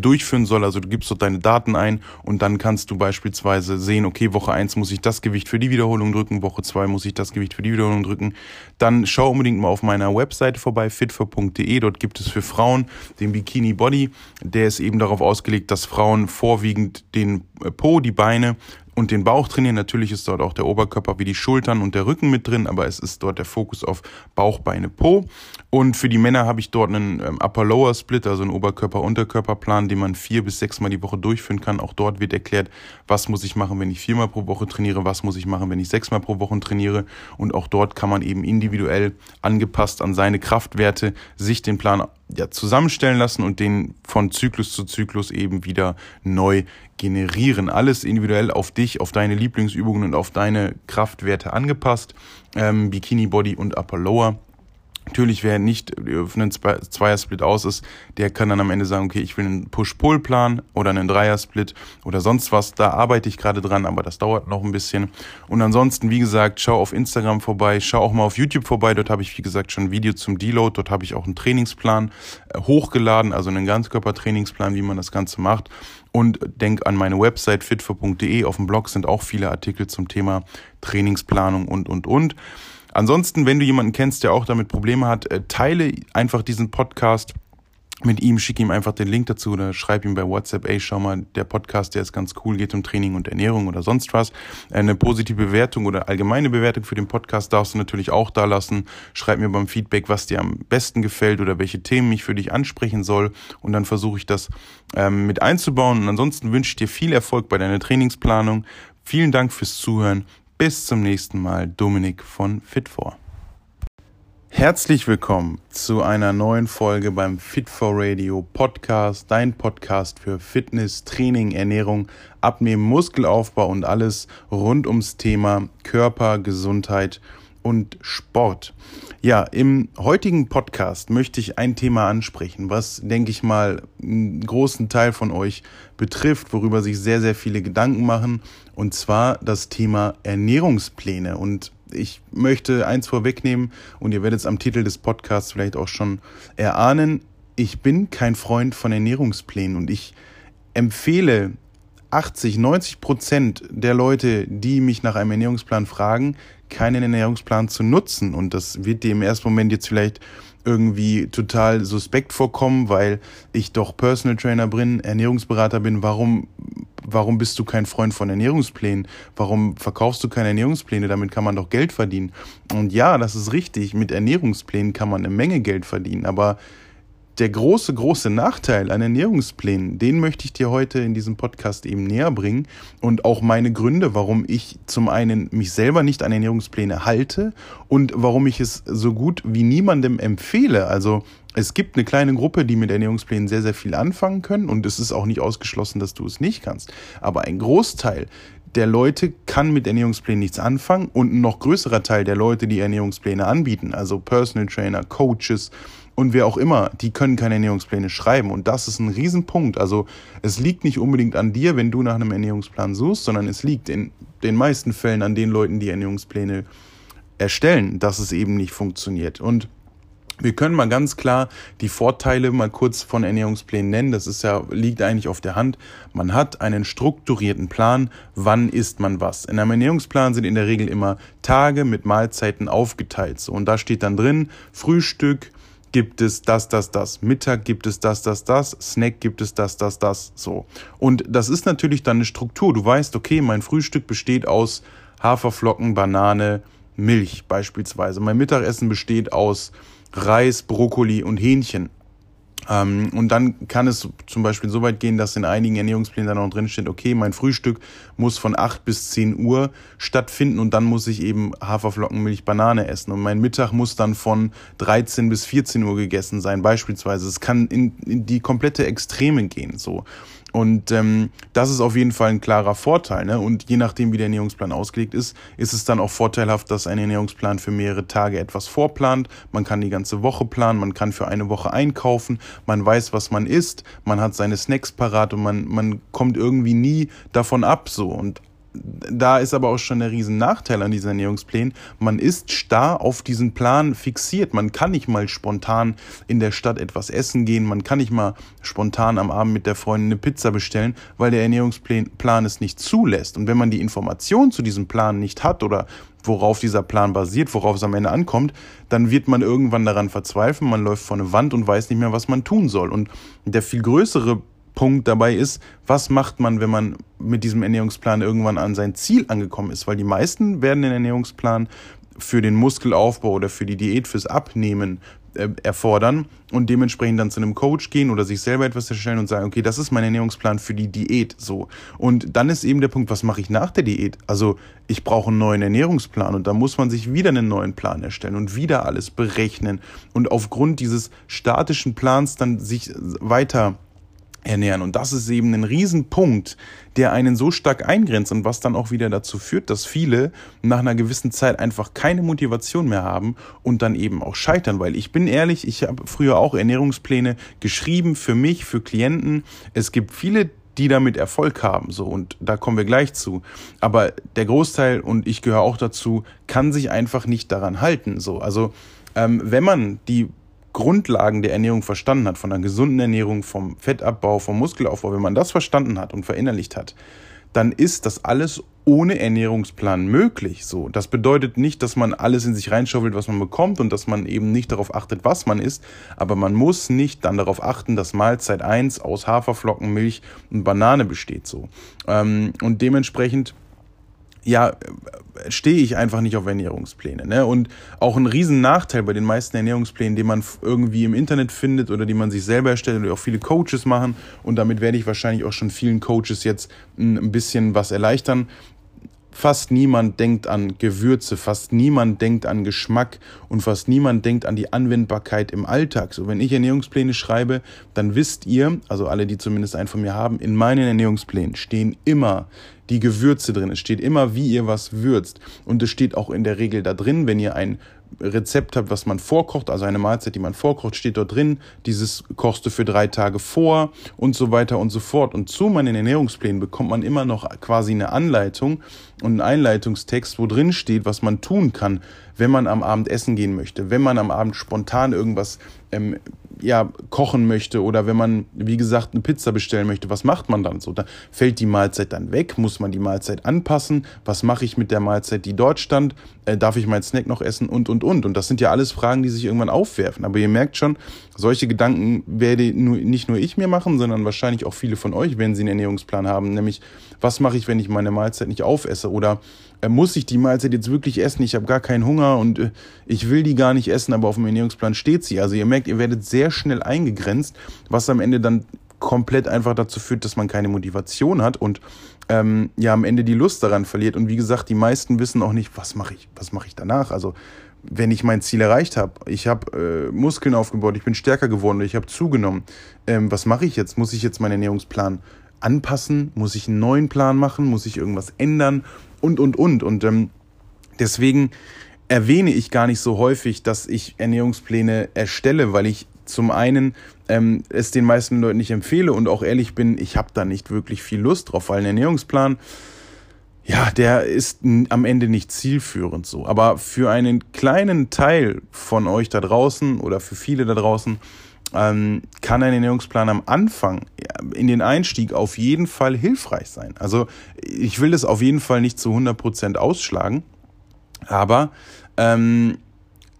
durchführen soll. Also du gibst dort deine Daten ein und dann kannst du beispielsweise sehen, okay, Woche eins muss ich das Gewicht für die Wiederholung drücken, Woche zwei muss ich das Gewicht für die Wiederholung drücken. Dann schau unbedingt mal auf meiner Webseite vorbei, fitfor.de. Dort gibt es für Frauen den Bikini Body. Der ist eben darauf ausgelegt, dass Frauen vorwiegend den äh, Po, die Beine und den Bauch trainieren. Natürlich ist dort auch der Oberkörper wie die Schultern und der Rücken mit drin, aber es ist dort der Fokus auf Bauch, Beine, Po. Und für die Männer habe ich dort einen ähm, Upper-Lower-Split, also einen Oberkörper-Unterkörper-Plan, den man vier bis sechsmal die Woche durchführen kann. Auch dort wird erklärt, was muss ich machen, wenn ich viermal pro Woche trainiere, was muss ich machen, wenn ich sechsmal pro Woche trainiere. Und auch dort kann man eben individuell angepasst an seine Kraftwerte sich den Plan ja, zusammenstellen lassen und den von Zyklus zu Zyklus eben wieder neu generieren. Alles individuell auf dich, auf deine Lieblingsübungen und auf deine Kraftwerte angepasst. Ähm, Bikini Body und Upper Lower. Natürlich, wer nicht auf einen Zweier-Split aus ist, der kann dann am Ende sagen, okay, ich will einen Push-Pull-Plan oder einen Dreier-Split oder sonst was. Da arbeite ich gerade dran, aber das dauert noch ein bisschen. Und ansonsten, wie gesagt, schau auf Instagram vorbei, schau auch mal auf YouTube vorbei. Dort habe ich, wie gesagt, schon ein Video zum Deload. Dort habe ich auch einen Trainingsplan äh, hochgeladen, also einen Ganzkörper-Trainingsplan, wie man das Ganze macht. Und denk an meine Website fitfor.de. Auf dem Blog sind auch viele Artikel zum Thema Trainingsplanung und, und, und. Ansonsten, wenn du jemanden kennst, der auch damit Probleme hat, äh, teile einfach diesen Podcast mit ihm, schick ihm einfach den Link dazu oder schreib ihm bei WhatsApp, ey, schau mal, der Podcast, der ist ganz cool, geht um Training und Ernährung oder sonst was. Eine positive Bewertung oder allgemeine Bewertung für den Podcast darfst du natürlich auch da lassen. Schreib mir beim Feedback, was dir am besten gefällt oder welche Themen ich für dich ansprechen soll und dann versuche ich das ähm, mit einzubauen. Und ansonsten wünsche ich dir viel Erfolg bei deiner Trainingsplanung, Vielen Dank fürs Zuhören. Bis zum nächsten Mal. Dominik von Fit4. Herzlich willkommen zu einer neuen Folge beim Fit4 Radio Podcast, dein Podcast für Fitness, Training, Ernährung, Abnehmen, Muskelaufbau und alles rund ums Thema Körper, Gesundheit und Sport. Ja, im heutigen Podcast möchte ich ein Thema ansprechen, was, denke ich mal, einen großen Teil von euch betrifft, worüber sich sehr, sehr viele Gedanken machen, und zwar das Thema Ernährungspläne. Und ich möchte eins vorwegnehmen, und ihr werdet es am Titel des Podcasts vielleicht auch schon erahnen, ich bin kein Freund von Ernährungsplänen und ich empfehle 80, 90 Prozent der Leute, die mich nach einem Ernährungsplan fragen, keinen Ernährungsplan zu nutzen. Und das wird dir im ersten Moment jetzt vielleicht irgendwie total suspekt vorkommen, weil ich doch Personal Trainer bin, Ernährungsberater bin. Warum, warum bist du kein Freund von Ernährungsplänen? Warum verkaufst du keine Ernährungspläne? Damit kann man doch Geld verdienen. Und ja, das ist richtig. Mit Ernährungsplänen kann man eine Menge Geld verdienen. Aber der große, große Nachteil an Ernährungsplänen, den möchte ich dir heute in diesem Podcast eben näher bringen und auch meine Gründe, warum ich zum einen mich selber nicht an Ernährungspläne halte und warum ich es so gut wie niemandem empfehle. Also es gibt eine kleine Gruppe, die mit Ernährungsplänen sehr, sehr viel anfangen können und es ist auch nicht ausgeschlossen, dass du es nicht kannst. Aber ein Großteil der Leute kann mit Ernährungsplänen nichts anfangen und ein noch größerer Teil der Leute, die Ernährungspläne anbieten, also Personal Trainer, Coaches, und wer auch immer, die können keine Ernährungspläne schreiben. Und das ist ein Riesenpunkt. Also es liegt nicht unbedingt an dir, wenn du nach einem Ernährungsplan suchst, sondern es liegt in den meisten Fällen an den Leuten, die Ernährungspläne erstellen, dass es eben nicht funktioniert. Und wir können mal ganz klar die Vorteile mal kurz von Ernährungsplänen nennen. Das ist ja, liegt eigentlich auf der Hand. Man hat einen strukturierten Plan. Wann isst man was? In einem Ernährungsplan sind in der Regel immer Tage mit Mahlzeiten aufgeteilt. So, und da steht dann drin Frühstück, gibt es das, das, das. Mittag gibt es das, das, das. Snack gibt es das, das, das. So. Und das ist natürlich dann eine Struktur. Du weißt, okay, mein Frühstück besteht aus Haferflocken, Banane, Milch beispielsweise. Mein Mittagessen besteht aus Reis, Brokkoli und Hähnchen. Ähm, und dann kann es zum Beispiel so weit gehen, dass in einigen Ernährungsplänen dann auch drin steht, okay, mein Frühstück muss von 8 bis 10 Uhr stattfinden und dann muss ich eben Haferflocken, Milch, Banane essen. Und mein Mittag muss dann von 13 bis 14 Uhr gegessen sein, beispielsweise. Es kann in, in die komplette Extreme gehen, so. Und ähm, das ist auf jeden Fall ein klarer Vorteil. Ne? Und je nachdem, wie der Ernährungsplan ausgelegt ist, ist es dann auch vorteilhaft, dass ein Ernährungsplan für mehrere Tage etwas vorplant. Man kann die ganze Woche planen, man kann für eine Woche einkaufen, man weiß, was man isst, man hat seine Snacks parat und man, man kommt irgendwie nie davon ab. So. Und da ist aber auch schon der riesen Nachteil an diesen Ernährungsplänen. Man ist starr auf diesen Plan fixiert. Man kann nicht mal spontan in der Stadt etwas essen gehen. Man kann nicht mal spontan am Abend mit der Freundin eine Pizza bestellen, weil der Ernährungsplan es nicht zulässt. Und wenn man die Information zu diesem Plan nicht hat oder worauf dieser Plan basiert, worauf es am Ende ankommt, dann wird man irgendwann daran verzweifeln, man läuft vor eine Wand und weiß nicht mehr, was man tun soll. Und der viel größere Punkt dabei ist, was macht man, wenn man mit diesem Ernährungsplan irgendwann an sein Ziel angekommen ist? Weil die meisten werden den Ernährungsplan für den Muskelaufbau oder für die Diät fürs Abnehmen äh, erfordern und dementsprechend dann zu einem Coach gehen oder sich selber etwas erstellen und sagen, okay, das ist mein Ernährungsplan für die Diät so. Und dann ist eben der Punkt, was mache ich nach der Diät? Also ich brauche einen neuen Ernährungsplan und da muss man sich wieder einen neuen Plan erstellen und wieder alles berechnen und aufgrund dieses statischen Plans dann sich weiter ernähren. Und das ist eben ein Riesenpunkt, der einen so stark eingrenzt und was dann auch wieder dazu führt, dass viele nach einer gewissen Zeit einfach keine Motivation mehr haben und dann eben auch scheitern. Weil ich bin ehrlich, ich habe früher auch Ernährungspläne geschrieben für mich, für Klienten. Es gibt viele, die damit Erfolg haben, so und da kommen wir gleich zu. Aber der Großteil und ich gehöre auch dazu, kann sich einfach nicht daran halten, so. Also ähm, wenn man die Grundlagen der Ernährung verstanden hat, von einer gesunden Ernährung, vom Fettabbau, vom Muskelaufbau, wenn man das verstanden hat und verinnerlicht hat, dann ist das alles ohne Ernährungsplan möglich. So, das bedeutet nicht, dass man alles in sich reinschaufelt, was man bekommt und dass man eben nicht darauf achtet, was man isst, aber man muss nicht dann darauf achten, dass Mahlzeit 1 aus Haferflocken, Milch und Banane besteht. So ähm, und dementsprechend ja, stehe ich einfach nicht auf Ernährungspläne. Ne? Und auch ein riesen Nachteil bei den meisten Ernährungsplänen, die man irgendwie im Internet findet oder die man sich selber erstellt oder auch viele Coaches machen. Und damit werde ich wahrscheinlich auch schon vielen Coaches jetzt ein bisschen was erleichtern. fast niemand denkt an Gewürze, fast niemand denkt an Geschmack und fast niemand denkt an die Anwendbarkeit im Alltag. So, wenn ich Ernährungspläne schreibe, dann wisst ihr, also alle, die zumindest einen von mir haben, in meinen Ernährungsplänen stehen immer die Gewürze drin. Es steht immer, wie ihr was würzt. Und es steht auch in der Regel da drin, wenn ihr ein Rezept habt, was man vorkocht, also eine Mahlzeit, die man vorkocht, steht dort drin, dieses kochst du für drei Tage vor und so weiter und so fort. Und zu meinen Ernährungsplänen bekommt man immer noch quasi eine Anleitung und einen Einleitungstext, wo drin steht, was man tun kann, wenn man am Abend essen gehen möchte, wenn man am Abend spontan irgendwas ähm, ja, kochen möchte oder wenn man, wie gesagt, eine Pizza bestellen möchte, was macht man dann so? Da fällt die Mahlzeit dann weg? Muss man die Mahlzeit anpassen? Was mache ich mit der Mahlzeit, die dort stand? Äh, darf ich meinen Snack noch essen? Und, und, und. Und das sind ja alles Fragen, die sich irgendwann aufwerfen. Aber ihr merkt schon, solche Gedanken werde nur, nicht nur ich mir machen, sondern wahrscheinlich auch viele von euch, wenn sie einen Ernährungsplan haben. Nämlich, was mache ich, wenn ich meine Mahlzeit nicht aufesse? Oder äh, muss ich die Mahlzeit jetzt wirklich essen? Ich habe gar keinen Hunger und äh, ich will die gar nicht essen, aber auf dem Ernährungsplan steht sie. Also ihr merkt, ihr werdet sehr schnell eingegrenzt, was am Ende dann komplett einfach dazu führt, dass man keine Motivation hat und ähm, ja am Ende die Lust daran verliert. Und wie gesagt, die meisten wissen auch nicht, was mache ich, was mache ich danach. Also wenn ich mein Ziel erreicht habe, ich habe äh, Muskeln aufgebaut, ich bin stärker geworden, ich habe zugenommen, ähm, was mache ich jetzt? Muss ich jetzt meinen Ernährungsplan anpassen? Muss ich einen neuen Plan machen? Muss ich irgendwas ändern? Und, und, und. Und ähm, deswegen erwähne ich gar nicht so häufig, dass ich Ernährungspläne erstelle, weil ich zum einen ähm, es den meisten Leuten nicht empfehle und auch ehrlich bin, ich habe da nicht wirklich viel Lust drauf, weil ein Ernährungsplan, ja, der ist am Ende nicht zielführend so. Aber für einen kleinen Teil von euch da draußen oder für viele da draußen ähm, kann ein Ernährungsplan am Anfang in den Einstieg auf jeden Fall hilfreich sein. Also ich will das auf jeden Fall nicht zu 100% ausschlagen, aber ähm,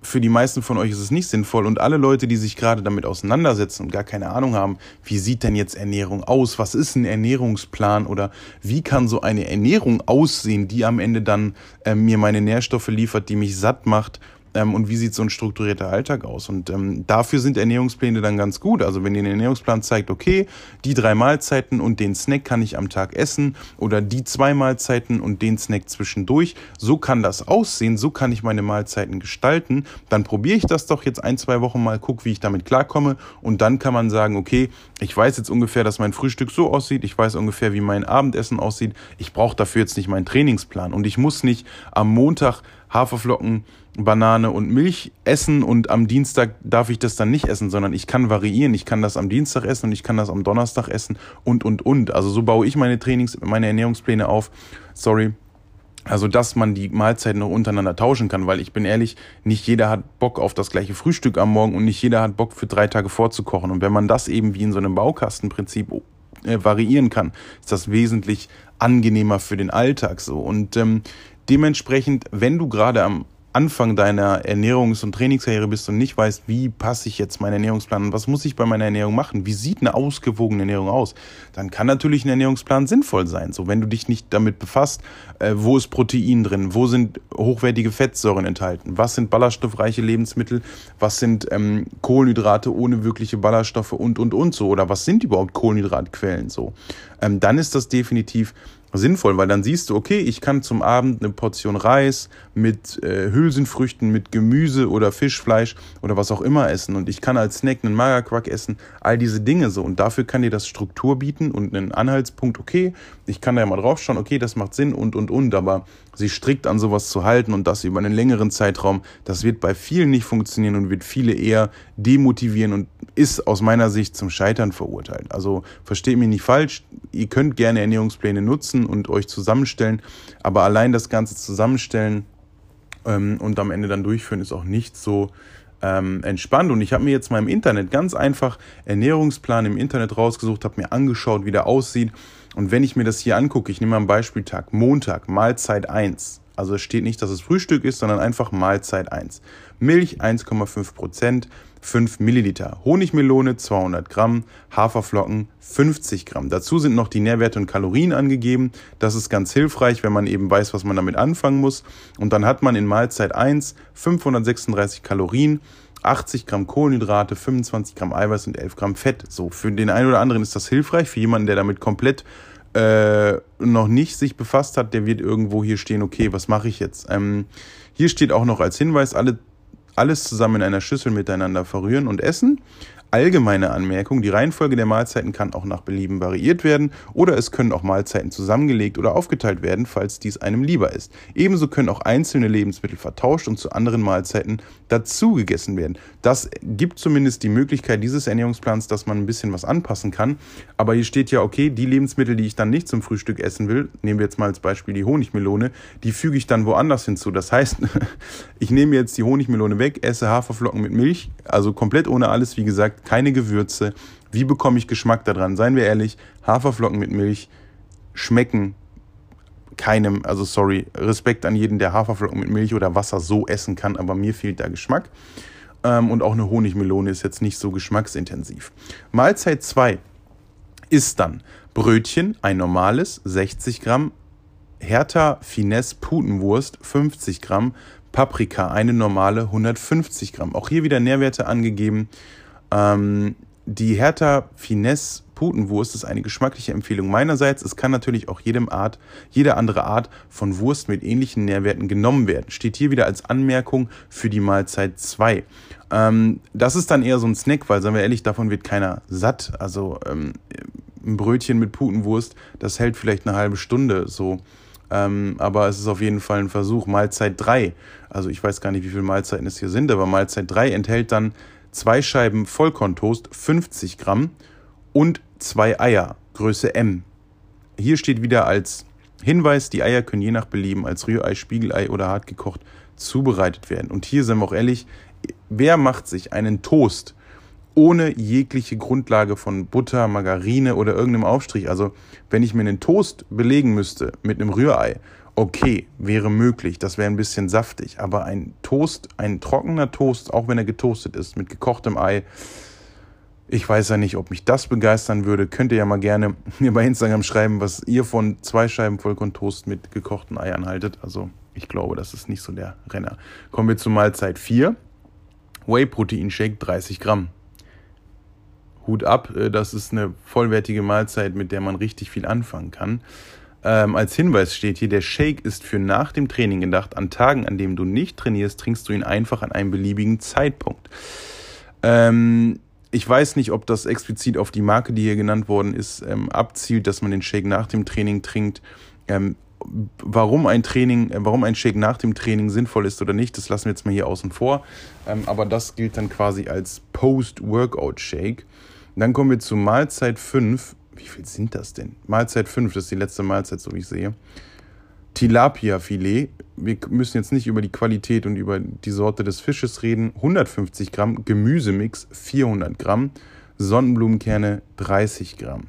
für die meisten von euch ist es nicht sinnvoll und alle Leute, die sich gerade damit auseinandersetzen und gar keine Ahnung haben, wie sieht denn jetzt Ernährung aus? Was ist ein Ernährungsplan oder wie kann so eine Ernährung aussehen, die am Ende dann äh, mir meine Nährstoffe liefert, die mich satt macht ähm, und wie sieht so ein strukturierter Alltag aus? Und ähm, dafür sind Ernährungspläne dann ganz gut. Also wenn ihr einen Ernährungsplan zeigt, okay, die drei Mahlzeiten und den Snack kann ich am Tag essen oder die zwei Mahlzeiten und den Snack zwischendurch, so kann das aussehen, so kann ich meine Mahlzeiten gestalten. Dann probiere ich das doch jetzt ein, zwei Wochen mal, guck, wie ich damit klarkomme und dann kann man sagen, okay, ich weiß jetzt ungefähr, dass mein Frühstück so aussieht, ich weiß ungefähr, wie mein Abendessen aussieht. Ich brauche dafür jetzt nicht meinen Trainingsplan und ich muss nicht am Montag Haferflocken, Banane und Milch essen und am Dienstag darf ich das dann nicht essen, sondern ich kann variieren. Ich kann das am Dienstag essen und ich kann das am Donnerstag essen und, und, und. Also so baue ich meine Trainings, meine Ernährungspläne auf. Sorry. Also, dass man die Mahlzeiten noch untereinander tauschen kann, weil ich bin ehrlich, nicht jeder hat Bock auf das gleiche Frühstück am Morgen und nicht jeder hat Bock für drei Tage vorzukochen. Und wenn man das eben wie in so einem Baukastenprinzip äh, variieren kann, ist das wesentlich angenehmer für den Alltag so. Und ähm, Dementsprechend, wenn du gerade am Anfang deiner Ernährungs- und Trainingskarriere bist und nicht weißt, wie passe ich jetzt meinen Ernährungsplan und was muss ich bei meiner Ernährung machen, wie sieht eine ausgewogene Ernährung aus, dann kann natürlich ein Ernährungsplan sinnvoll sein. So, wenn du dich nicht damit befasst, äh, wo ist Protein drin, wo sind hochwertige Fettsäuren enthalten, was sind ballaststoffreiche Lebensmittel, was sind ähm, Kohlenhydrate ohne wirkliche Ballaststoffe und und und so oder was sind überhaupt Kohlenhydratquellen so, ähm, dann ist das definitiv sinnvoll, weil dann siehst du, okay, ich kann zum Abend eine Portion Reis mit äh, Hülsenfrüchten, mit Gemüse oder Fischfleisch oder was auch immer essen. Und ich kann als Snack einen Magerquark essen, all diese Dinge so. Und dafür kann dir das Struktur bieten und einen Anhaltspunkt, okay, ich kann da ja mal drauf schauen, okay, das macht Sinn und und und, aber sich strikt an sowas zu halten und das über einen längeren Zeitraum, das wird bei vielen nicht funktionieren und wird viele eher demotivieren und ist aus meiner Sicht zum Scheitern verurteilt. Also versteht mich nicht falsch, ihr könnt gerne Ernährungspläne nutzen und euch zusammenstellen, aber allein das Ganze zusammenstellen ähm, und am Ende dann durchführen ist auch nicht so ähm, entspannt. Und ich habe mir jetzt mal im Internet ganz einfach Ernährungsplan im Internet rausgesucht, habe mir angeschaut, wie der aussieht. Und wenn ich mir das hier angucke, ich nehme mal einen Beispieltag, Montag, Mahlzeit 1. Also es steht nicht, dass es Frühstück ist, sondern einfach Mahlzeit 1. Milch 1,5 Prozent, 5 Milliliter. Honigmelone 200 Gramm, Haferflocken 50 Gramm. Dazu sind noch die Nährwerte und Kalorien angegeben. Das ist ganz hilfreich, wenn man eben weiß, was man damit anfangen muss. Und dann hat man in Mahlzeit 1 536 Kalorien, 80 Gramm Kohlenhydrate, 25 Gramm Eiweiß und 11 Gramm Fett. So, für den einen oder anderen ist das hilfreich. Für jemanden, der damit komplett äh, noch nicht sich befasst hat, der wird irgendwo hier stehen, okay, was mache ich jetzt? Ähm, hier steht auch noch als Hinweis, alle, alles zusammen in einer Schüssel miteinander verrühren und essen. Allgemeine Anmerkung, die Reihenfolge der Mahlzeiten kann auch nach Belieben variiert werden oder es können auch Mahlzeiten zusammengelegt oder aufgeteilt werden, falls dies einem lieber ist. Ebenso können auch einzelne Lebensmittel vertauscht und zu anderen Mahlzeiten dazu gegessen werden. Das gibt zumindest die Möglichkeit dieses Ernährungsplans, dass man ein bisschen was anpassen kann. Aber hier steht ja, okay, die Lebensmittel, die ich dann nicht zum Frühstück essen will, nehmen wir jetzt mal als Beispiel die Honigmelone, die füge ich dann woanders hinzu. Das heißt, ich nehme jetzt die Honigmelone weg, esse Haferflocken mit Milch, also komplett ohne alles, wie gesagt, keine Gewürze. Wie bekomme ich Geschmack daran? Seien wir ehrlich, Haferflocken mit Milch schmecken keinem, also sorry, Respekt an jeden, der Haferflocken mit Milch oder Wasser so essen kann, aber mir fehlt da Geschmack. Ähm, und auch eine Honigmelone ist jetzt nicht so geschmacksintensiv. Mahlzeit 2 ist dann Brötchen, ein normales, 60 Gramm, Hertha Finesse Putenwurst, 50 Gramm, Paprika, eine normale, 150 Gramm. Auch hier wieder Nährwerte angegeben. Ähm, die Hertha Finesse Putenwurst ist eine geschmackliche Empfehlung meinerseits. Es kann natürlich auch jedem Art, jede andere Art von Wurst mit ähnlichen Nährwerten genommen werden. Steht hier wieder als Anmerkung für die Mahlzeit 2. Ähm, das ist dann eher so ein Snack, weil, sagen wir ehrlich, davon wird keiner satt. Also ähm, ein Brötchen mit Putenwurst, das hält vielleicht eine halbe Stunde so. Ähm, aber es ist auf jeden Fall ein Versuch. Mahlzeit 3, also ich weiß gar nicht, wie viele Mahlzeiten es hier sind, aber Mahlzeit 3 enthält dann zwei Scheiben Vollkorntoast 50 Gramm und zwei Eier Größe M. Hier steht wieder als Hinweis, die Eier können je nach Belieben als Rührei, Spiegelei oder hart gekocht zubereitet werden. Und hier sind wir auch ehrlich, wer macht sich einen Toast ohne jegliche Grundlage von Butter, Margarine oder irgendeinem Aufstrich? Also wenn ich mir einen Toast belegen müsste mit einem Rührei okay, wäre möglich, das wäre ein bisschen saftig, aber ein Toast, ein trockener Toast, auch wenn er getoastet ist, mit gekochtem Ei, ich weiß ja nicht, ob mich das begeistern würde. Könnt ihr ja mal gerne mir bei Instagram schreiben, was ihr von zwei Scheiben Vollkorntoast mit gekochten Eiern haltet. Also ich glaube, das ist nicht so der Renner. Kommen wir zu Mahlzeit 4. Whey-Protein-Shake 30 Gramm. Hut ab, äh, das ist eine vollwertige Mahlzeit, mit der man richtig viel anfangen kann. Ähm, als Hinweis steht hier, der Shake ist für nach dem Training gedacht. An Tagen, an denen du nicht trainierst, trinkst du ihn einfach an einem beliebigen Zeitpunkt. Ähm, ich weiß nicht, ob das explizit auf die Marke, die hier genannt worden ist, ähm, abzielt, dass man den Shake nach dem Training trinkt. Ähm, warum ein Training, äh, warum ein Shake nach dem Training sinnvoll ist oder nicht, das lassen wir jetzt mal hier außen vor. Ähm, aber das gilt dann quasi als Post-Workout-Shake. Dann kommen wir zu Mahlzeit 5 wie viel sind das denn? Mahlzeit 5, das ist die letzte Mahlzeit, so wie ich sehe. Tilapia-Filet. Wir müssen jetzt nicht über die Qualität und über die Sorte des Fisches reden. 150 Gramm. Gemüsemix 400 Gramm. Sonnenblumenkerne 30 Gramm.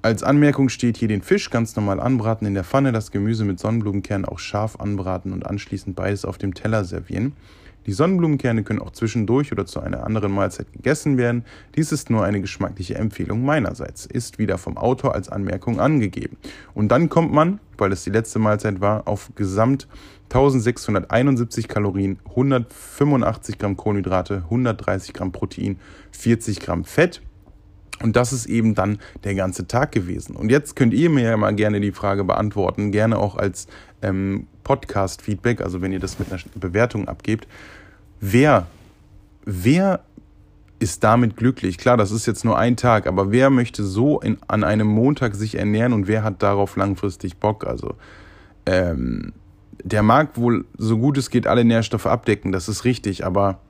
Als Anmerkung steht hier den Fisch ganz normal anbraten in der Pfanne, das Gemüse mit Sonnenblumenkernen auch scharf anbraten und anschließend beides auf dem Teller servieren. Die Sonnenblumenkerne können auch zwischendurch oder zu einer anderen Mahlzeit gegessen werden. Dies ist nur eine geschmackliche Empfehlung meinerseits, ist wieder vom Autor als Anmerkung angegeben. Und dann kommt man, weil es die letzte Mahlzeit war, auf gesamt 1671 Kalorien, 185 Gramm Kohlenhydrate, 130 Gramm Protein, 40 Gramm Fett. Und das ist eben dann der ganze Tag gewesen. Und jetzt könnt ihr mir ja mal gerne die Frage beantworten, gerne auch als ähm, Podcast-Feedback, also wenn ihr das mit einer Bewertung abgebt. Wer, wer ist damit glücklich? Klar, das ist jetzt nur ein Tag, aber wer möchte so in, an einem Montag sich ernähren und wer hat darauf langfristig Bock? Also, ähm, der mag wohl so gut es geht alle Nährstoffe abdecken, das ist richtig, aber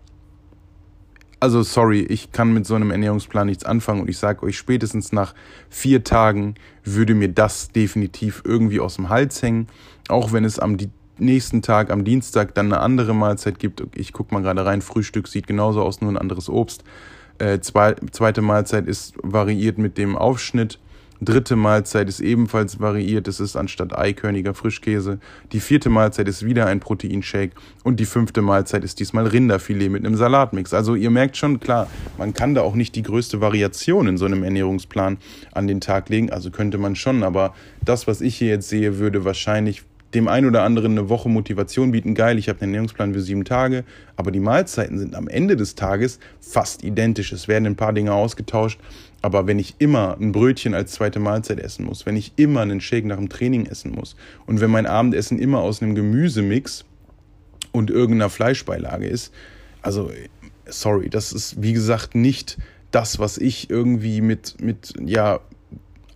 also sorry, ich kann mit so einem Ernährungsplan nichts anfangen und ich sage euch, spätestens nach vier Tagen würde mir das definitiv irgendwie aus dem Hals hängen, auch wenn es am nächsten Tag, am Dienstag, dann eine andere Mahlzeit gibt. Ich gucke mal gerade rein, Frühstück sieht genauso aus, nur ein anderes Obst. Äh, zwei, zweite Mahlzeit ist variiert mit dem Aufschnitt. Dritte Mahlzeit ist ebenfalls variiert. Es ist anstatt Eikörniger Frischkäse. Die vierte Mahlzeit ist wieder ein Proteinshake. Und die fünfte Mahlzeit ist diesmal Rinderfilet mit einem Salatmix. Also ihr merkt schon, klar, man kann da auch nicht die größte Variation in so einem Ernährungsplan an den Tag legen. Also könnte man schon. Aber das, was ich hier jetzt sehe, würde wahrscheinlich dem einen oder anderen eine Woche Motivation bieten. Geil, ich habe einen Ernährungsplan für sieben Tage, aber die Mahlzeiten sind am Ende des Tages fast identisch. Es werden ein paar Dinge ausgetauscht, Aber wenn ich immer ein Brötchen als zweite Mahlzeit essen muss, wenn ich immer einen Shake nach dem Training essen muss und wenn mein Abendessen immer aus einem Gemüsemix und irgendeiner Fleischbeilage ist, also sorry, das ist wie gesagt nicht das, was ich irgendwie mit, mit ja,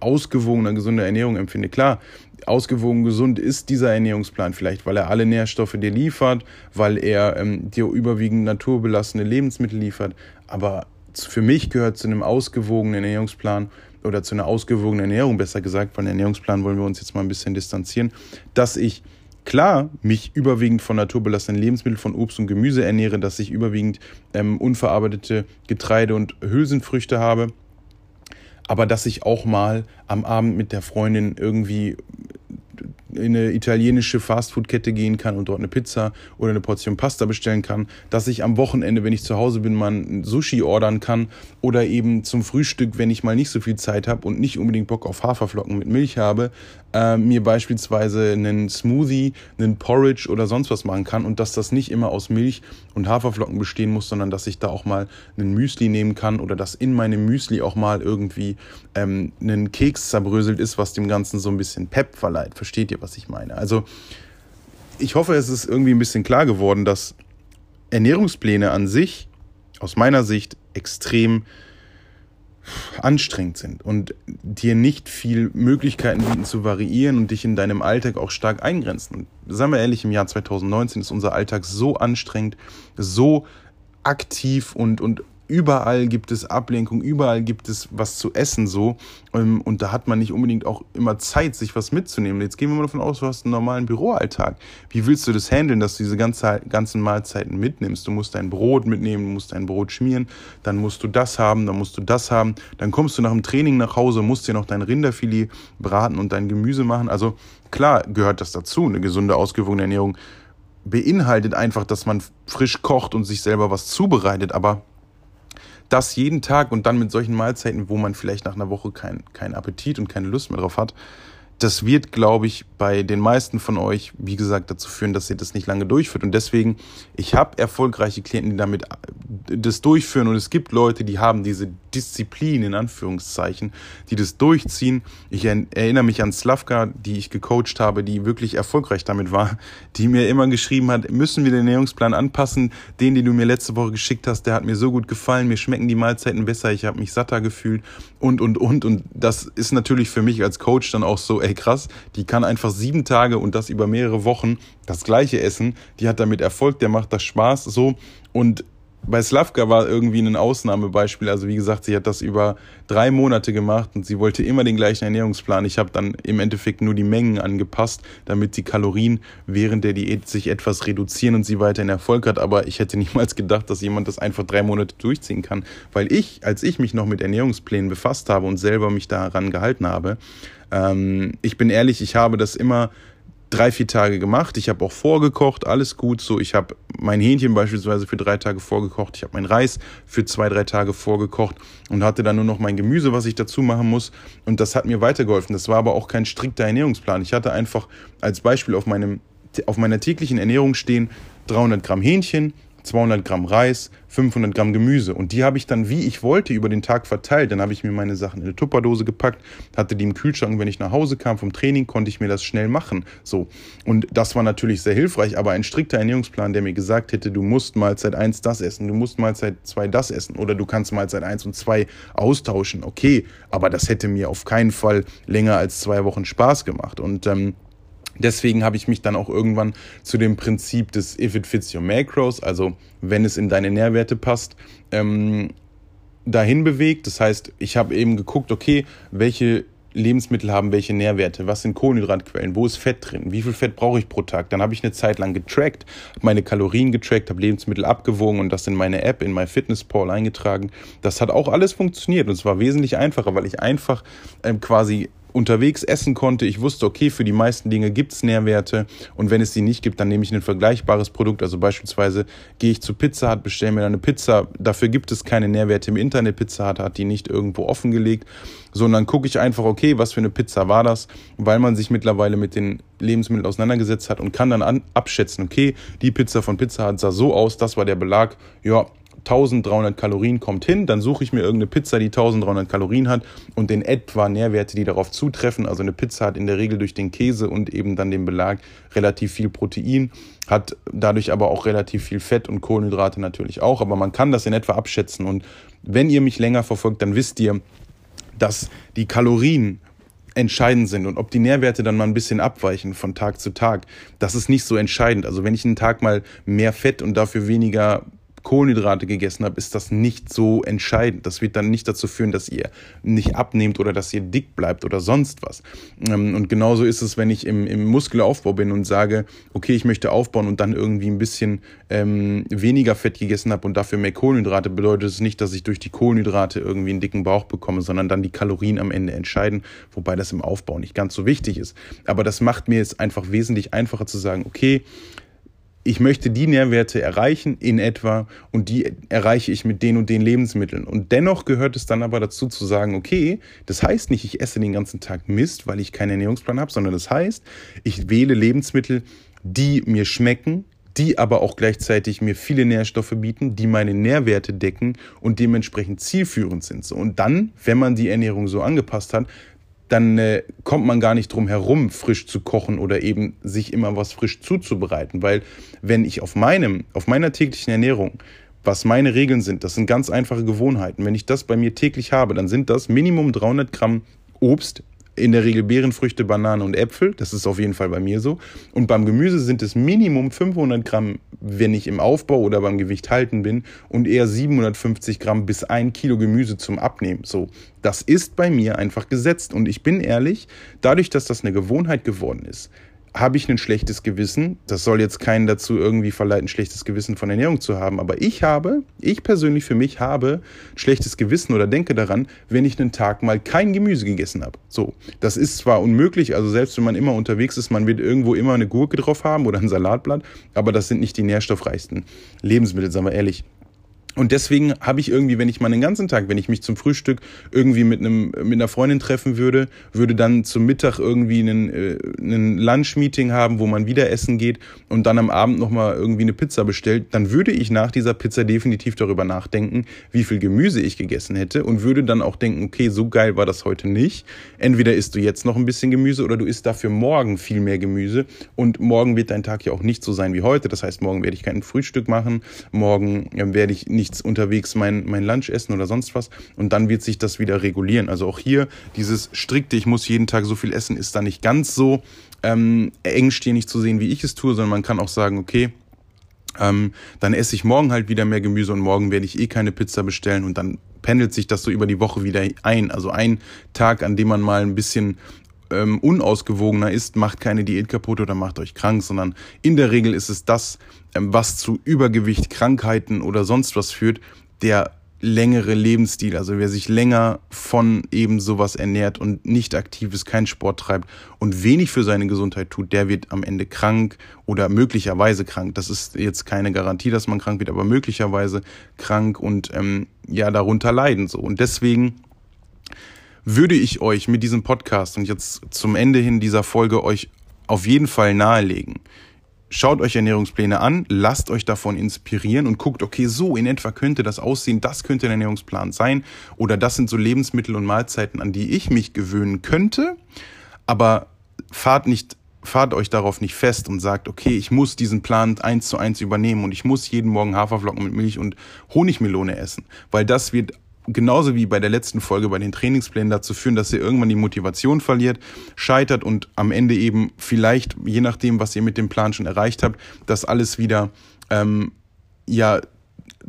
ausgewogener, gesunder Ernährung empfinde. Klar, ausgewogen gesund ist dieser Ernährungsplan vielleicht, weil er alle Nährstoffe dir liefert, weil er ähm, dir überwiegend naturbelassene Lebensmittel liefert. Aber für mich gehört zu einem ausgewogenen Ernährungsplan oder zu einer ausgewogenen Ernährung, besser gesagt, von Ernährungsplan wollen wir uns jetzt mal ein bisschen distanzieren, dass ich klar mich überwiegend von naturbelassenen Lebensmitteln, von Obst und Gemüse ernähre, dass ich überwiegend ähm, unverarbeitete Getreide und Hülsenfrüchte habe, aber dass ich auch mal am Abend mit der Freundin irgendwie in eine italienische Fastfood-Kette gehen kann und dort eine Pizza oder eine Portion Pasta bestellen kann, dass ich am Wochenende, wenn ich zu Hause bin, mal ein Sushi ordern kann oder eben zum Frühstück, wenn ich mal nicht so viel Zeit habe und nicht unbedingt Bock auf Haferflocken mit Milch habe, äh, mir beispielsweise einen Smoothie, einen Porridge oder sonst was machen kann und dass das nicht immer aus Milch und Haferflocken bestehen muss, sondern dass ich da auch mal einen Müsli nehmen kann oder dass in meinem Müsli auch mal irgendwie ähm, ein Keks zerbröselt ist, was dem Ganzen so ein bisschen Pep verleiht. Versteht ihr, was ich meine? Also ich hoffe, es ist irgendwie ein bisschen klar geworden, dass Ernährungspläne an sich aus meiner Sicht extrem anstrengend sind und dir nicht viel Möglichkeiten bieten zu variieren und dich in deinem Alltag auch stark eingrenzen. Und sagen wir ehrlich, im Jahr 2019 ist unser Alltag so anstrengend, so aktiv und, und überall gibt es Ablenkung, überall gibt es was zu essen so. Ähm, und da hat man nicht unbedingt auch immer Zeit, sich was mitzunehmen. Jetzt gehen wir mal davon aus, du hast einen normalen Büroalltag. Wie willst du das handeln, dass du diese ganze, ganzen Mahlzeiten mitnimmst? Du musst dein Brot mitnehmen, du musst dein Brot schmieren, dann musst du das haben, dann musst du das haben. Dann kommst du nach dem Training nach Hause, musst dir noch dein Rinderfilet braten und dein Gemüse machen. Also klar gehört das dazu, eine gesunde, ausgewogene Ernährung beinhaltet einfach, dass man frisch kocht und sich selber was zubereitet, aber das jeden Tag und dann mit solchen Mahlzeiten, wo man vielleicht nach einer Woche keinen kein Appetit und keine Lust mehr drauf hat, das wird, glaube ich, bei den meisten von euch, wie gesagt, dazu führen, dass ihr das nicht lange durchführt. Und deswegen, ich habe erfolgreiche Klienten, die damit äh, das durchführen. Und es gibt Leute, die haben diese Disziplin, in Anführungszeichen, die das durchziehen. Ich erinnere mich an Slavka, die ich gecoacht habe, die wirklich erfolgreich damit war, die mir immer geschrieben hat, müssen wir den Ernährungsplan anpassen. Den, den du mir letzte Woche geschickt hast, der hat mir so gut gefallen. Mir schmecken die Mahlzeiten besser. Ich habe mich satter gefühlt und, und, und. Und das ist natürlich für mich als Coach dann auch so, ey, krass, die kann einfach sieben Tage und das über mehrere Wochen das gleiche essen. Die hat damit Erfolg, der macht das Spaß so. Und bei Slavka war irgendwie ein Ausnahmebeispiel. Also wie gesagt, sie hat das über drei Monate gemacht und sie wollte immer den gleichen Ernährungsplan. Ich habe dann im Endeffekt nur die Mengen angepasst, damit die Kalorien während der Diät sich etwas reduzieren und sie weiterhin Erfolg hat. Aber ich hätte niemals gedacht, dass jemand das einfach drei Monate durchziehen kann. Weil ich, als ich mich noch mit Ernährungsplänen befasst habe und selber mich daran gehalten habe, ähm, ich bin ehrlich, ich habe das immer drei, vier Tage gemacht. Ich habe auch vorgekocht, alles gut so. Ich habe mein Hähnchen beispielsweise für drei Tage vorgekocht. Ich habe meinen Reis für zwei, drei Tage vorgekocht und hatte dann nur noch mein Gemüse, was ich dazu machen muss. Und das hat mir weitergeholfen. Das war aber auch kein strikter Ernährungsplan. Ich hatte einfach als Beispiel auf, meinem, auf meiner täglichen Ernährung stehen 300 Gramm Hähnchen, 200 Gramm Reis, 500 Gramm Gemüse. Und die habe ich dann, wie ich wollte, über den Tag verteilt. Dann habe ich mir meine Sachen in eine Tupperdose gepackt, hatte die im Kühlschrank. Wenn ich nach Hause kam vom Training, konnte ich mir das schnell machen. So. Und das war natürlich sehr hilfreich, aber ein strikter Ernährungsplan, der mir gesagt hätte, du musst Mahlzeit 1 das essen, du musst Mahlzeit 2 das essen oder du kannst Mahlzeit 1 und 2 austauschen. Okay, aber das hätte mir auf keinen Fall länger als zwei Wochen Spaß gemacht. Und ähm, Deswegen habe ich mich dann auch irgendwann zu dem Prinzip des If it fits your macros, also wenn es in deine Nährwerte passt, ähm, dahin bewegt. Das heißt, ich habe eben geguckt, okay, welche Lebensmittel haben welche Nährwerte, was sind Kohlenhydratquellen, wo ist Fett drin, wie viel Fett brauche ich pro Tag. Dann habe ich eine Zeit lang getrackt, meine Kalorien getrackt, habe Lebensmittel abgewogen und das in meine App, in MyFitnessPal eingetragen. Das hat auch alles funktioniert und es war wesentlich einfacher, weil ich einfach ähm, quasi unterwegs essen konnte. Ich wusste, okay, für die meisten Dinge gibt es Nährwerte und wenn es sie nicht gibt, dann nehme ich ein vergleichbares Produkt. Also beispielsweise gehe ich zu Pizza Hut, bestelle mir eine Pizza. Dafür gibt es keine Nährwerte im Internet. Pizza Hut hat die nicht irgendwo offengelegt, sondern gucke ich einfach, okay, was für eine Pizza war das, weil man sich mittlerweile mit den Lebensmitteln auseinandergesetzt hat und kann dann an, abschätzen, okay, die Pizza von Pizza Hut sah so aus, das war der Belag, ja, 1300 Kalorien kommt hin, dann suche ich mir irgendeine Pizza, die 1300 Kalorien hat und in etwa Nährwerte, die darauf zutreffen. Also eine Pizza hat in der Regel durch den Käse und eben dann den Belag relativ viel Protein, hat dadurch aber auch relativ viel Fett und Kohlenhydrate natürlich auch. Aber man kann das in etwa abschätzen. Und wenn ihr mich länger verfolgt, dann wisst ihr, dass die Kalorien entscheidend sind und ob die Nährwerte dann mal ein bisschen abweichen von Tag zu Tag, das ist nicht so entscheidend. Also wenn ich einen Tag mal mehr Fett und dafür weniger Kohlenhydrate gegessen habt, ist das nicht so entscheidend. Das wird dann nicht dazu führen, dass ihr nicht abnehmt oder dass ihr dick bleibt oder sonst was. Ähm, und genauso ist es, wenn ich im, im Muskelaufbau bin und sage, okay, ich möchte aufbauen und dann irgendwie ein bisschen ähm, weniger Fett gegessen habe und dafür mehr Kohlenhydrate, bedeutet es nicht, dass ich durch die Kohlenhydrate irgendwie einen dicken Bauch bekomme, sondern dann die Kalorien am Ende entscheiden, wobei das im Aufbau nicht ganz so wichtig ist. Aber das macht mir jetzt einfach wesentlich einfacher zu sagen, okay, ich möchte die Nährwerte erreichen in etwa und die erreiche ich mit den und den Lebensmitteln. Und dennoch gehört es dann aber dazu zu sagen, okay, das heißt nicht, ich esse den ganzen Tag Mist, weil ich keinen Ernährungsplan habe, sondern das heißt, ich wähle Lebensmittel, die mir schmecken, die aber auch gleichzeitig mir viele Nährstoffe bieten, die meine Nährwerte decken und dementsprechend zielführend sind. Und dann, wenn man die Ernährung so angepasst hat, dann äh, kommt man gar nicht drum herum, frisch zu kochen oder eben sich immer was frisch zuzubereiten. Weil wenn ich auf meinem, auf meiner täglichen Ernährung, was meine Regeln sind, das sind ganz einfache Gewohnheiten. Wenn ich das bei mir täglich habe, dann sind das Minimum 300 Gramm Obst in der Regel Beerenfrüchte, Bananen und Äpfel. Das ist auf jeden Fall bei mir so. Und beim Gemüse sind es Minimum 500 Gramm, wenn ich im Aufbau oder beim Gewicht halten bin, und eher 750 Gramm bis ein Kilo Gemüse zum Abnehmen. So, das ist bei mir einfach gesetzt. Und ich bin ehrlich, dadurch, dass das eine Gewohnheit geworden ist, habe ich ein schlechtes Gewissen. Das soll jetzt keinen dazu irgendwie verleiten, schlechtes Gewissen von Ernährung zu haben. Aber ich habe, ich persönlich für mich habe schlechtes Gewissen oder denke daran, wenn ich einen Tag mal kein Gemüse gegessen habe. So, das ist zwar unmöglich, also selbst wenn man immer unterwegs ist, man wird irgendwo immer eine Gurke drauf haben oder ein Salatblatt, aber das sind nicht die nährstoffreichsten Lebensmittel, sagen wir ehrlich. Und deswegen habe ich irgendwie, wenn ich mal den ganzen Tag, wenn ich mich zum Frühstück irgendwie mit einem mit einer Freundin treffen würde, würde dann zum Mittag irgendwie einen, äh, einen Lunch-Meeting haben, wo man wieder essen geht und dann am Abend nochmal irgendwie eine Pizza bestellt, dann würde ich nach dieser Pizza definitiv darüber nachdenken, wie viel Gemüse ich gegessen hätte und würde dann auch denken, okay, so geil war das heute nicht. Entweder isst du jetzt noch ein bisschen Gemüse oder du isst dafür morgen viel mehr Gemüse und morgen wird dein Tag ja auch nicht so sein wie heute. Das heißt, morgen werde ich kein Frühstück machen, morgen äh, werde ich nicht nichts unterwegs mein, mein Lunch essen oder sonst was. Und dann wird sich das wieder regulieren. Also auch hier dieses strikte, ich muss jeden Tag so viel essen, ist da nicht ganz so ähm, engstirnig zu sehen, wie ich es tue, sondern man kann auch sagen, okay, ähm, dann esse ich morgen halt wieder mehr Gemüse und morgen werde ich eh keine Pizza bestellen und dann pendelt sich das so über die Woche wieder ein. Also ein Tag, an dem man mal ein bisschen ähm, unausgewogener ist, macht keine Diät kaputt oder macht euch krank, sondern in der Regel ist es das, ähm, was zu Übergewicht, Krankheiten oder sonst was führt, der längere Lebensstil, also wer sich länger von eben sowas ernährt und nicht aktiv ist, keinen Sport treibt und wenig für seine Gesundheit tut, der wird am Ende krank oder möglicherweise krank. Das ist jetzt keine Garantie, dass man krank wird, aber möglicherweise krank und ähm, ja darunter leiden so. Und deswegen würde ich euch mit diesem Podcast und jetzt zum Ende hin dieser Folge euch auf jeden Fall nahelegen. Schaut euch Ernährungspläne an, lasst euch davon inspirieren und guckt, okay, so in etwa könnte das aussehen, das könnte ein Ernährungsplan sein oder das sind so Lebensmittel und Mahlzeiten, an die ich mich gewöhnen könnte, aber fahrt nicht fahrt euch darauf nicht fest und sagt, okay, ich muss diesen Plan eins zu eins übernehmen und ich muss jeden Morgen Haferflocken mit Milch und Honigmelone essen, weil das wird genauso wie bei der letzten Folge bei den Trainingsplänen dazu führen, dass ihr irgendwann die Motivation verliert, scheitert und am Ende eben vielleicht, je nachdem, was ihr mit dem Plan schon erreicht habt, das alles wieder ähm, ja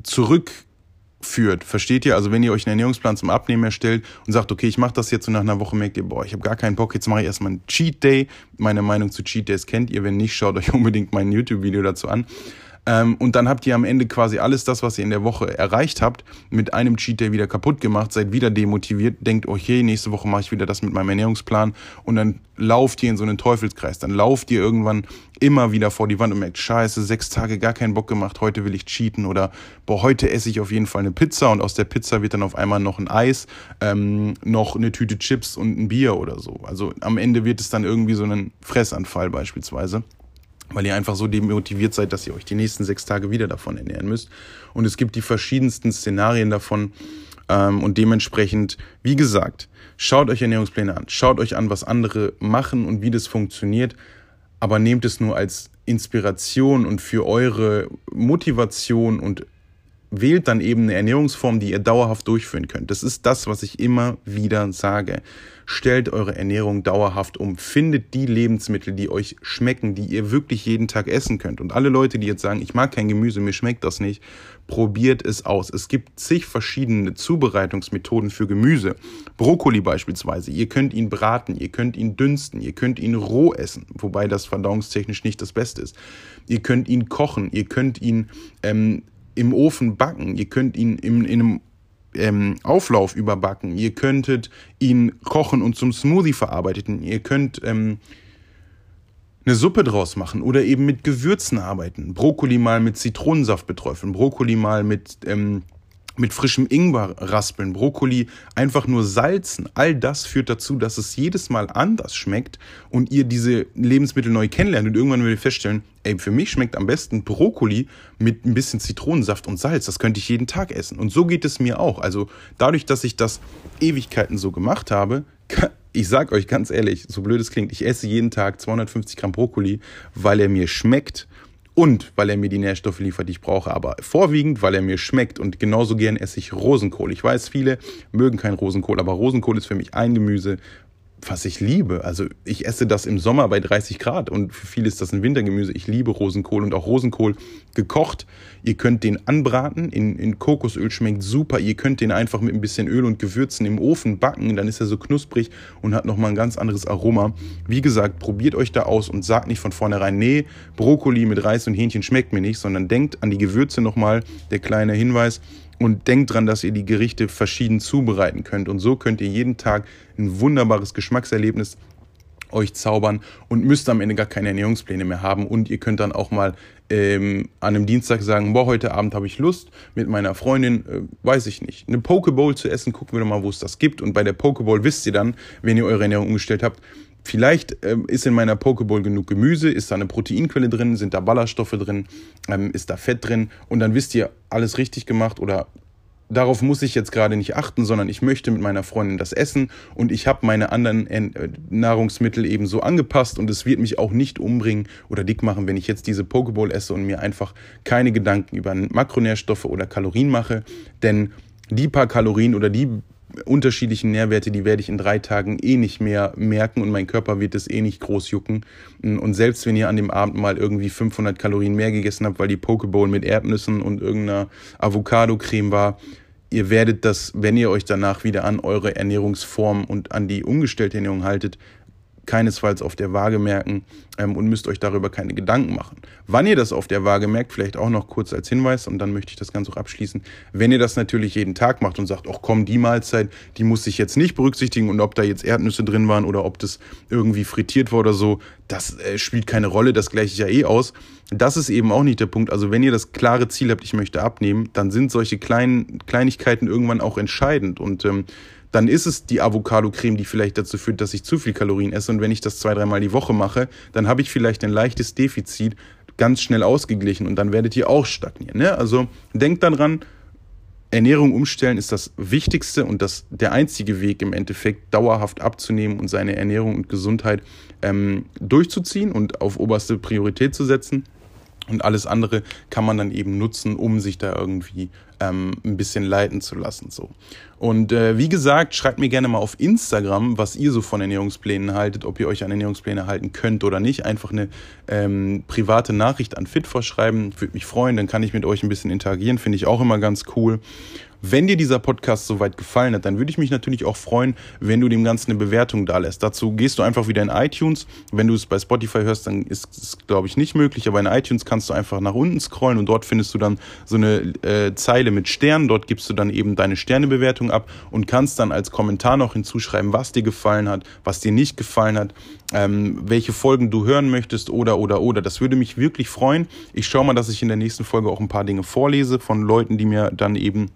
zurückführt. Versteht ihr? Also wenn ihr euch einen Ernährungsplan zum Abnehmen erstellt und sagt, okay, ich mache das jetzt und nach einer Woche merkt ihr, boah, ich habe gar keinen Bock, jetzt mache ich erstmal einen Cheat Day. Meine Meinung zu Cheat Days kennt ihr. Wenn nicht, schaut euch unbedingt mein YouTube-Video dazu an. Ähm, und dann habt ihr am Ende quasi alles das, was ihr in der Woche erreicht habt, mit einem Cheat Day wieder kaputt gemacht, seid wieder demotiviert, denkt, okay, nächste Woche mache ich wieder das mit meinem Ernährungsplan und dann lauft ihr in so einen Teufelskreis. Dann lauft ihr irgendwann immer wieder vor die Wand und merkt, scheiße, sechs Tage gar keinen Bock gemacht, heute will ich cheaten oder boah, heute esse ich auf jeden Fall eine Pizza und aus der Pizza wird dann auf einmal noch ein Eis, ähm, noch eine Tüte Chips und ein Bier oder so. Also am Ende wird es dann irgendwie so ein Fressanfall beispielsweise. Weil ihr einfach so demotiviert seid, dass ihr euch die nächsten sechs Tage wieder davon ernähren müsst. Und es gibt die verschiedensten Szenarien davon. Ähm, und dementsprechend, wie gesagt, schaut euch Ernährungspläne an, schaut euch an, was andere machen und wie das funktioniert, aber nehmt es nur als Inspiration und für eure Motivation und wählt dann eben eine Ernährungsform, die ihr dauerhaft durchführen könnt. Das ist das, was ich immer wieder sage. Stellt eure Ernährung dauerhaft um. Findet die Lebensmittel, die euch schmecken, die ihr wirklich jeden Tag essen könnt. Und alle Leute, die jetzt sagen, ich mag kein Gemüse, mir schmeckt das nicht, probiert es aus. Es gibt zig verschiedene Zubereitungsmethoden für Gemüse. Brokkoli beispielsweise. Ihr könnt ihn braten, ihr könnt ihn dünsten, ihr könnt ihn roh essen, wobei das verdauungstechnisch nicht das Beste ist. Ihr könnt ihn kochen, ihr könnt ihn ähm, im Ofen backen, ihr könnt ihn in, in einem ähm, Auflauf überbacken, ihr könntet ihn kochen und zum Smoothie verarbeiten, ihr könnt ähm, eine Suppe draus machen oder eben mit Gewürzen arbeiten. Brokkoli mal mit Zitronensaft beträufeln, Brokkoli mal mit ähm, mit frischem Ingwer raspeln, Brokkoli einfach nur salzen. All das führt dazu, dass es jedes Mal anders schmeckt und ihr diese Lebensmittel neu kennenlernt und irgendwann werdet ihr feststellen, ey, für mich schmeckt am besten Brokkoli mit ein bisschen Zitronensaft und Salz. Das könnte ich jeden Tag essen. Und so geht es mir auch. Also dadurch, dass ich das Ewigkeiten so gemacht habe, ich sag euch ganz ehrlich, so blöd es klingt, ich esse jeden Tag 250 Gramm Brokkoli, weil er mir schmeckt und weil er mir die Nährstoffe liefert, die ich brauche, aber vorwiegend, weil er mir schmeckt und genauso gern esse ich Rosenkohl. Ich weiß, viele mögen kein Rosenkohl, aber Rosenkohl ist für mich ein Gemüse, was ich liebe. Also ich esse das im Sommer bei 30 Grad und für viele ist das ein Wintergemüse. Ich liebe Rosenkohl und auch Rosenkohl gekocht. Ihr könnt den anbraten, in, in Kokosöl schmeckt super. Ihr könnt den einfach mit ein bisschen Öl und Gewürzen im Ofen backen, dann ist er so knusprig und hat nochmal ein ganz anderes Aroma. Wie gesagt, probiert euch da aus und sagt nicht von vornherein, nee, Brokkoli mit Reis und Hähnchen schmeckt mir nicht, sondern denkt an die Gewürze nochmal. Der kleine Hinweis, und denkt dran, dass ihr die Gerichte verschieden zubereiten könnt. Und so könnt ihr jeden Tag ein wunderbares Geschmackserlebnis euch zaubern und müsst am Ende gar keine Ernährungspläne mehr haben. Und ihr könnt dann auch mal ähm, an einem Dienstag sagen, boah, heute Abend habe ich Lust mit meiner Freundin, äh, weiß ich nicht, eine Pokeball zu essen, gucken wir doch mal, wo es das gibt. Und bei der Pokeball wisst ihr dann, wenn ihr eure Ernährung umgestellt habt, Vielleicht ähm, ist in meiner Pokeball genug Gemüse, ist da eine Proteinquelle drin, sind da Ballaststoffe drin, ähm, ist da Fett drin und dann wisst ihr, alles richtig gemacht oder darauf muss ich jetzt gerade nicht achten, sondern ich möchte mit meiner Freundin das essen und ich habe meine anderen äh, Nahrungsmittel eben so angepasst und es wird mich auch nicht umbringen oder dick machen, wenn ich jetzt diese Pokeball esse und mir einfach keine Gedanken über Makronährstoffe oder Kalorien mache, denn die paar Kalorien oder die unterschiedlichen Nährwerte, die werde ich in drei Tagen eh nicht mehr merken und mein Körper wird es eh nicht groß jucken. Und selbst wenn ihr an dem Abend mal irgendwie 500 Kalorien mehr gegessen habt, weil die Pokeball mit Erdnüssen und irgendeiner Avocado-Creme war, ihr werdet das, wenn ihr euch danach wieder an eure Ernährungsform und an die umgestellte Ernährung haltet, keinesfalls auf der Waage merken ähm, und müsst euch darüber keine Gedanken machen. Wann ihr das auf der Waage merkt, vielleicht auch noch kurz als Hinweis und dann möchte ich das Ganze auch abschließen. Wenn ihr das natürlich jeden Tag macht und sagt, ach komm, die Mahlzeit, die muss ich jetzt nicht berücksichtigen und ob da jetzt Erdnüsse drin waren oder ob das irgendwie frittiert war oder so, das äh, spielt keine Rolle, das gleiche ich ja eh aus. Das ist eben auch nicht der Punkt. Also wenn ihr das klare Ziel habt, ich möchte abnehmen, dann sind solche kleinen Kleinigkeiten irgendwann auch entscheidend und ähm, dann ist es die Avocado-Creme, die vielleicht dazu führt, dass ich zu viel Kalorien esse. Und wenn ich das zwei, dreimal die Woche mache, dann habe ich vielleicht ein leichtes Defizit ganz schnell ausgeglichen und dann werdet ihr auch stagnieren. Ne? Also denkt daran, Ernährung umstellen ist das Wichtigste und das, der einzige Weg im Endeffekt, dauerhaft abzunehmen und seine Ernährung und Gesundheit ähm, durchzuziehen und auf oberste Priorität zu setzen. Und alles andere kann man dann eben nutzen, um sich da irgendwie ähm, ein bisschen leiten zu lassen. So. Und äh, wie gesagt, schreibt mir gerne mal auf Instagram, was ihr so von Ernährungsplänen haltet, ob ihr euch an Ernährungspläne halten könnt oder nicht. Einfach eine ähm, private Nachricht an Fit vorschreiben. Würde mich freuen, dann kann ich mit euch ein bisschen interagieren. Finde ich auch immer ganz cool. Wenn dir dieser Podcast soweit gefallen hat, dann würde ich mich natürlich auch freuen, wenn du dem Ganzen eine Bewertung da lässt. Dazu gehst du einfach wieder in iTunes. Wenn du es bei Spotify hörst, dann ist es, glaube ich, nicht möglich. Aber in iTunes kannst du einfach nach unten scrollen und dort findest du dann so eine äh, Zeile mit Sternen. Dort gibst du dann eben deine Sternebewertung ab und kannst dann als Kommentar noch hinzuschreiben, was dir gefallen hat, was dir nicht gefallen hat, ähm, welche Folgen du hören möchtest oder, oder, oder. Das würde mich wirklich freuen. Ich schaue mal, dass ich in der nächsten Folge auch ein paar Dinge vorlese von Leuten, die mir dann eben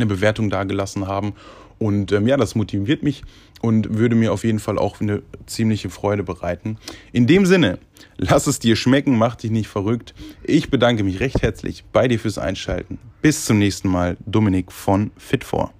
eine Bewertung dagelassen haben. Und ähm, ja, das motiviert mich und würde mir auf jeden Fall auch eine ziemliche Freude bereiten. In dem Sinne, lass es dir schmecken, mach dich nicht verrückt. Ich bedanke mich recht herzlich bei dir fürs Einschalten. Bis zum nächsten Mal, Dominik von Fit4.